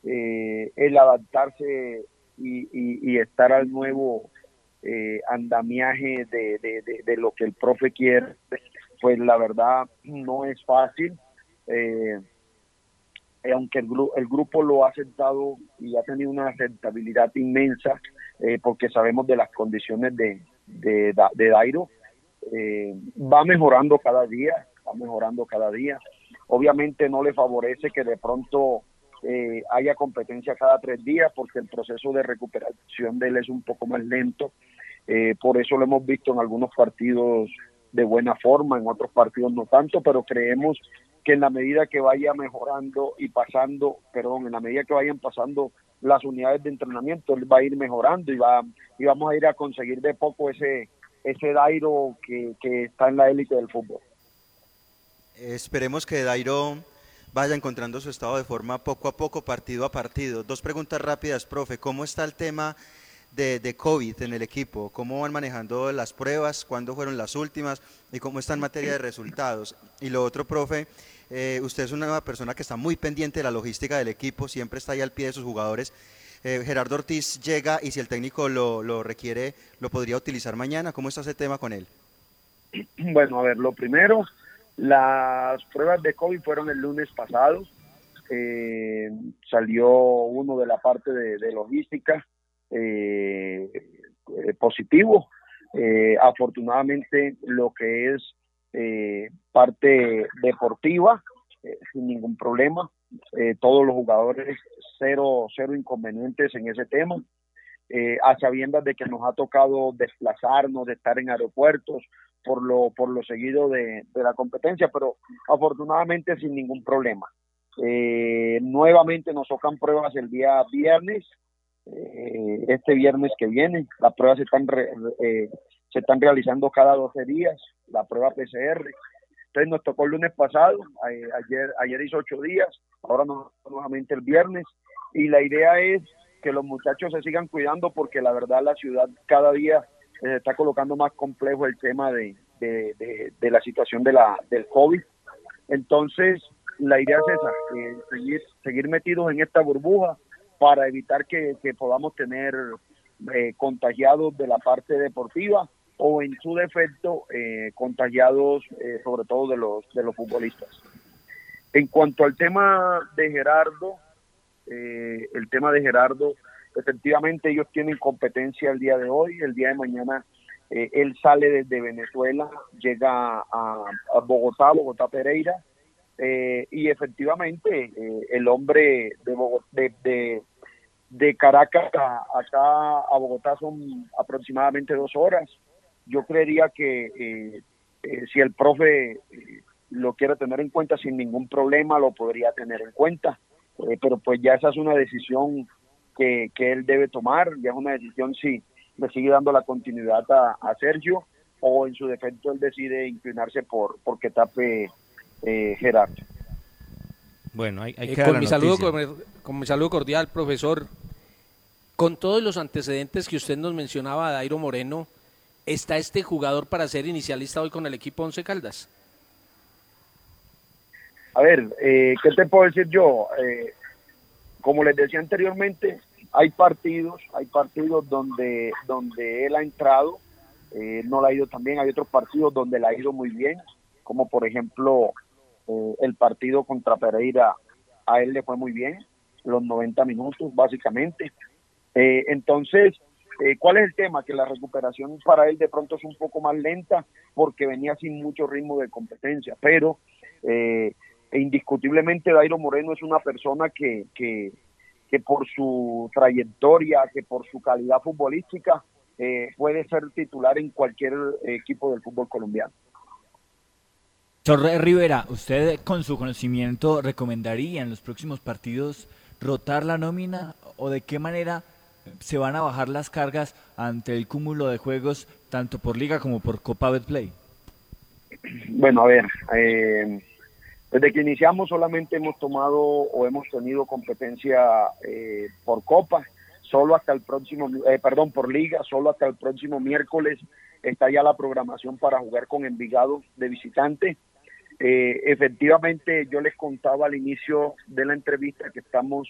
Eh, el adaptarse y, y, estar al nuevo eh, andamiaje de, de, de, de, lo que el profe quiere, pues la verdad no es fácil. Eh, aunque el, gru el, grupo lo ha aceptado y ha tenido una aceptabilidad inmensa, eh, porque sabemos de las condiciones de, de, de Dairo, eh, va mejorando cada día, va mejorando cada día. Obviamente no le favorece que de pronto eh, haya competencia cada tres días porque el proceso de recuperación de él es un poco más lento. Eh, por eso lo hemos visto en algunos partidos de buena forma, en otros partidos no tanto, pero creemos que en la medida que vaya mejorando y pasando, perdón, en la medida que vayan pasando las unidades de entrenamiento, él va a ir mejorando y va y vamos a ir a conseguir de poco ese ese Dairo que, que está en la élite del fútbol. Esperemos que Dairo vaya encontrando su estado de forma poco a poco, partido a partido. Dos preguntas rápidas, profe. ¿Cómo está el tema de, COVID en el equipo? ¿Cómo van manejando las pruebas? ¿Cuándo fueron las últimas? ¿Y cómo está en materia de resultados? Y lo otro, profe, Eh, usted es una persona que está muy pendiente de la logística del equipo, siempre está ahí al pie de sus jugadores. Eh, Gerardo Ortiz llega y si el técnico lo, requiere, lo podría utilizar mañana. ¿Cómo está ese tema con él? Bueno, a ver, lo primero, las pruebas de COVID fueron el lunes pasado. Eh, salió uno de la parte de logística eh, eh, positivo. Eh, afortunadamente, lo que es eh, parte deportiva, sin ningún problema. Todos los jugadores, cero, cero inconvenientes en ese tema. A sabiendas de que nos ha tocado desplazarnos, de estar en aeropuertos por lo, por lo seguido de, de la competencia, pero afortunadamente sin ningún problema. Nuevamente nos tocan pruebas el día viernes, eh, este viernes que viene. Las pruebas se están, re- eh, se están realizando cada 12 días, la prueba PCR. Entonces nos tocó el lunes pasado, a- ayer, ayer hizo ocho días, ahora nos nuevamente el viernes. Y la idea es que los muchachos se sigan cuidando porque la verdad la ciudad cada día eh, se está colocando más complejo el tema de, de, de- de la situación de la, del COVID. Entonces, la idea es esa, eh, seguir, seguir metidos en esta burbuja para evitar que, podamos tener eh, contagiados de la parte deportiva o en su defecto eh, contagiados eh, sobre todo de los, de los futbolistas. En cuanto al tema de Gerardo, eh, el tema de Gerardo, efectivamente ellos tienen competencia el día de hoy, el día de mañana eh, él sale desde Venezuela, llega a Bogotá, Bogotá Pereira, eh, y efectivamente eh, el hombre de, Bogo- de, de, Caracas a, acá a Bogotá son aproximadamente dos horas. Yo creería que eh, eh, si el profe lo quiere tener en cuenta sin ningún problema, lo podría tener en cuenta. Pero pues ya esa es una decisión que, que él debe tomar, ya es una decisión si le sigue dando la continuidad a, a Sergio o en su defecto él decide inclinarse por porque tape eh, Gerardo. Bueno, hay, Eh, con, mi saludo, con, con mi saludo cordial, profesor. Con todos los antecedentes que usted nos mencionaba, Dairo Moreno, ¿está este jugador para ser inicialista hoy con el equipo Once Caldas? A ver, eh, ¿qué te puedo decir yo? Eh, como les decía anteriormente, hay partidos, hay partidos donde, donde él ha entrado, eh, no le ha ido tan bien, hay otros partidos donde le ha ido muy bien, como por ejemplo eh, el partido contra Pereira, a él le fue muy bien, los 90 minutos básicamente. Eh, entonces, eh, ¿cuál es el tema? Que la recuperación para él de pronto es un poco más lenta porque venía sin mucho ritmo de competencia, pero eh, indiscutiblemente Dairo Moreno es una persona que, que, que por su trayectoria, que por su calidad futbolística, puede ser titular en cualquier equipo del fútbol colombiano. Rivera, ¿usted con su conocimiento recomendaría en los próximos partidos rotar la nómina o de qué manera se van a bajar las cargas ante el cúmulo de juegos tanto por liga como por Copa Betplay? Bueno, a ver, eh, desde que iniciamos solamente hemos tomado o hemos tenido competencia eh, por Copa, solo hasta el próximo, eh, perdón, por Liga, solo hasta el próximo miércoles está ya la programación para jugar con Envigado de visitante. Eh, efectivamente, yo les contaba al inicio de la entrevista que estamos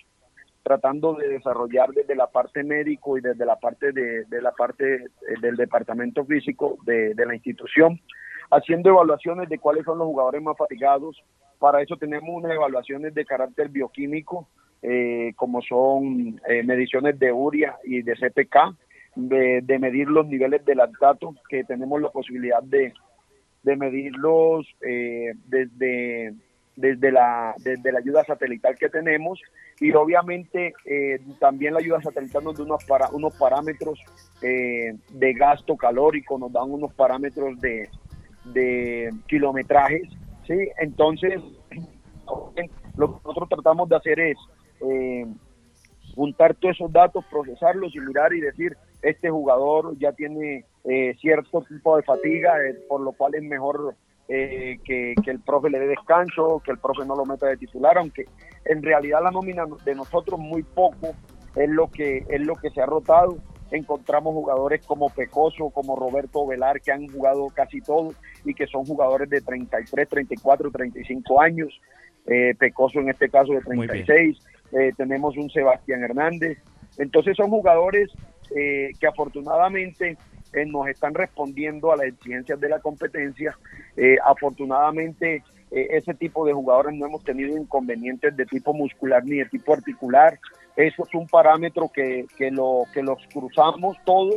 tratando de desarrollar desde la parte médico y desde la parte de, la parte eh, del departamento físico de, de la institución, haciendo evaluaciones de cuáles son los jugadores más fatigados. Para eso tenemos unas evaluaciones de carácter bioquímico, eh, como son eh, mediciones de uria y de CPK, de, de medir los niveles de lactato, que tenemos la posibilidad de, de medirlos eh, desde, desde, la, desde la ayuda satelital que tenemos y obviamente eh, también la ayuda satelital nos da unos, para, unos parámetros eh, de gasto calórico, nos dan unos parámetros de, de kilometrajes, ¿sí? Entonces, lo que nosotros tratamos de hacer es eh, juntar todos esos datos, procesarlos y mirar y decir, este jugador ya tiene eh, cierto tipo de fatiga, eh, por lo cual es mejor eh, que, que, el profe le dé descanso, que el profe no lo meta de titular, aunque en realidad la nómina de nosotros muy poco es lo que es lo que se ha rotado. encontramos jugadores como Pecoso, como Roberto Velar, que han jugado casi todos y que son jugadores de 33, 34, 35 años. Eh, Pecoso en este caso de 36. Eh, tenemos un Sebastián Hernández. Entonces son jugadores eh, que afortunadamente eh, nos están respondiendo a las exigencias de la competencia. Eh, afortunadamente eh, ese tipo de jugadores no hemos tenido inconvenientes de tipo muscular ni de tipo articular. Eso es un parámetro que, que, lo, que los cruzamos todos,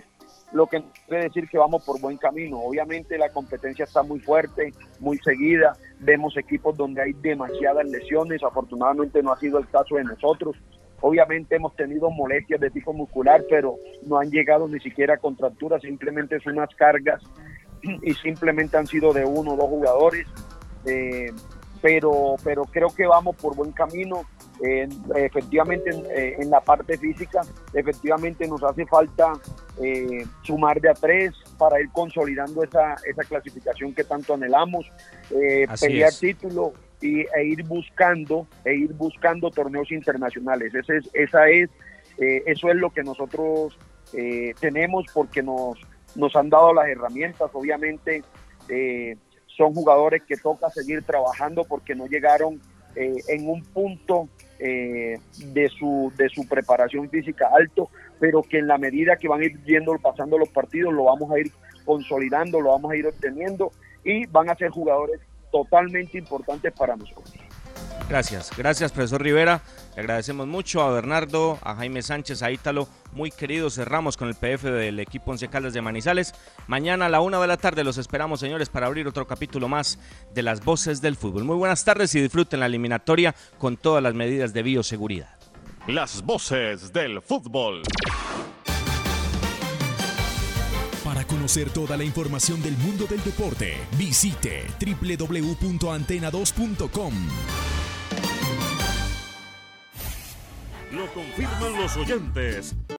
lo que quiere decir que vamos por buen camino. Obviamente la competencia está muy fuerte, muy seguida. Vemos equipos donde hay demasiadas lesiones. Afortunadamente no ha sido el caso de nosotros. Obviamente hemos tenido molestias de tipo muscular, pero no han llegado ni siquiera a contracturas, simplemente son unas cargas y simplemente han sido de uno o dos jugadores. Eh, pero, pero creo que vamos por buen camino. Eh, efectivamente, en, eh, en, la parte física, efectivamente nos hace falta eh, sumar de a tres para ir consolidando esa, esa clasificación que tanto anhelamos, pelear es. título y, e ir buscando e ir buscando torneos internacionales. Ese es, esa es, eh, eso es lo que nosotros tenemos porque nos, nos han dado las herramientas. Obviamente son jugadores que toca seguir trabajando porque no llegaron eh, en un punto eh, de, su, de su preparación física alto, pero que en la medida que van a ir viendo, pasando los partidos, lo vamos a ir consolidando, lo vamos a ir obteniendo y van a ser jugadores totalmente importantes para nosotros. Gracias, gracias profesor Rivera. Le agradecemos mucho a Bernardo, a Jaime Sánchez, a Ítalo, muy queridos. Cerramos con el PF del equipo Once Caldas de Manizales. Mañana a la una de la tarde los esperamos, señores, para abrir otro capítulo más de las voces del fútbol. Muy buenas tardes y disfruten la eliminatoria con todas las medidas de bioseguridad. Las voces del fútbol. Conocer toda la información del mundo del deporte, visite www.antena2.com. Lo confirman los oyentes.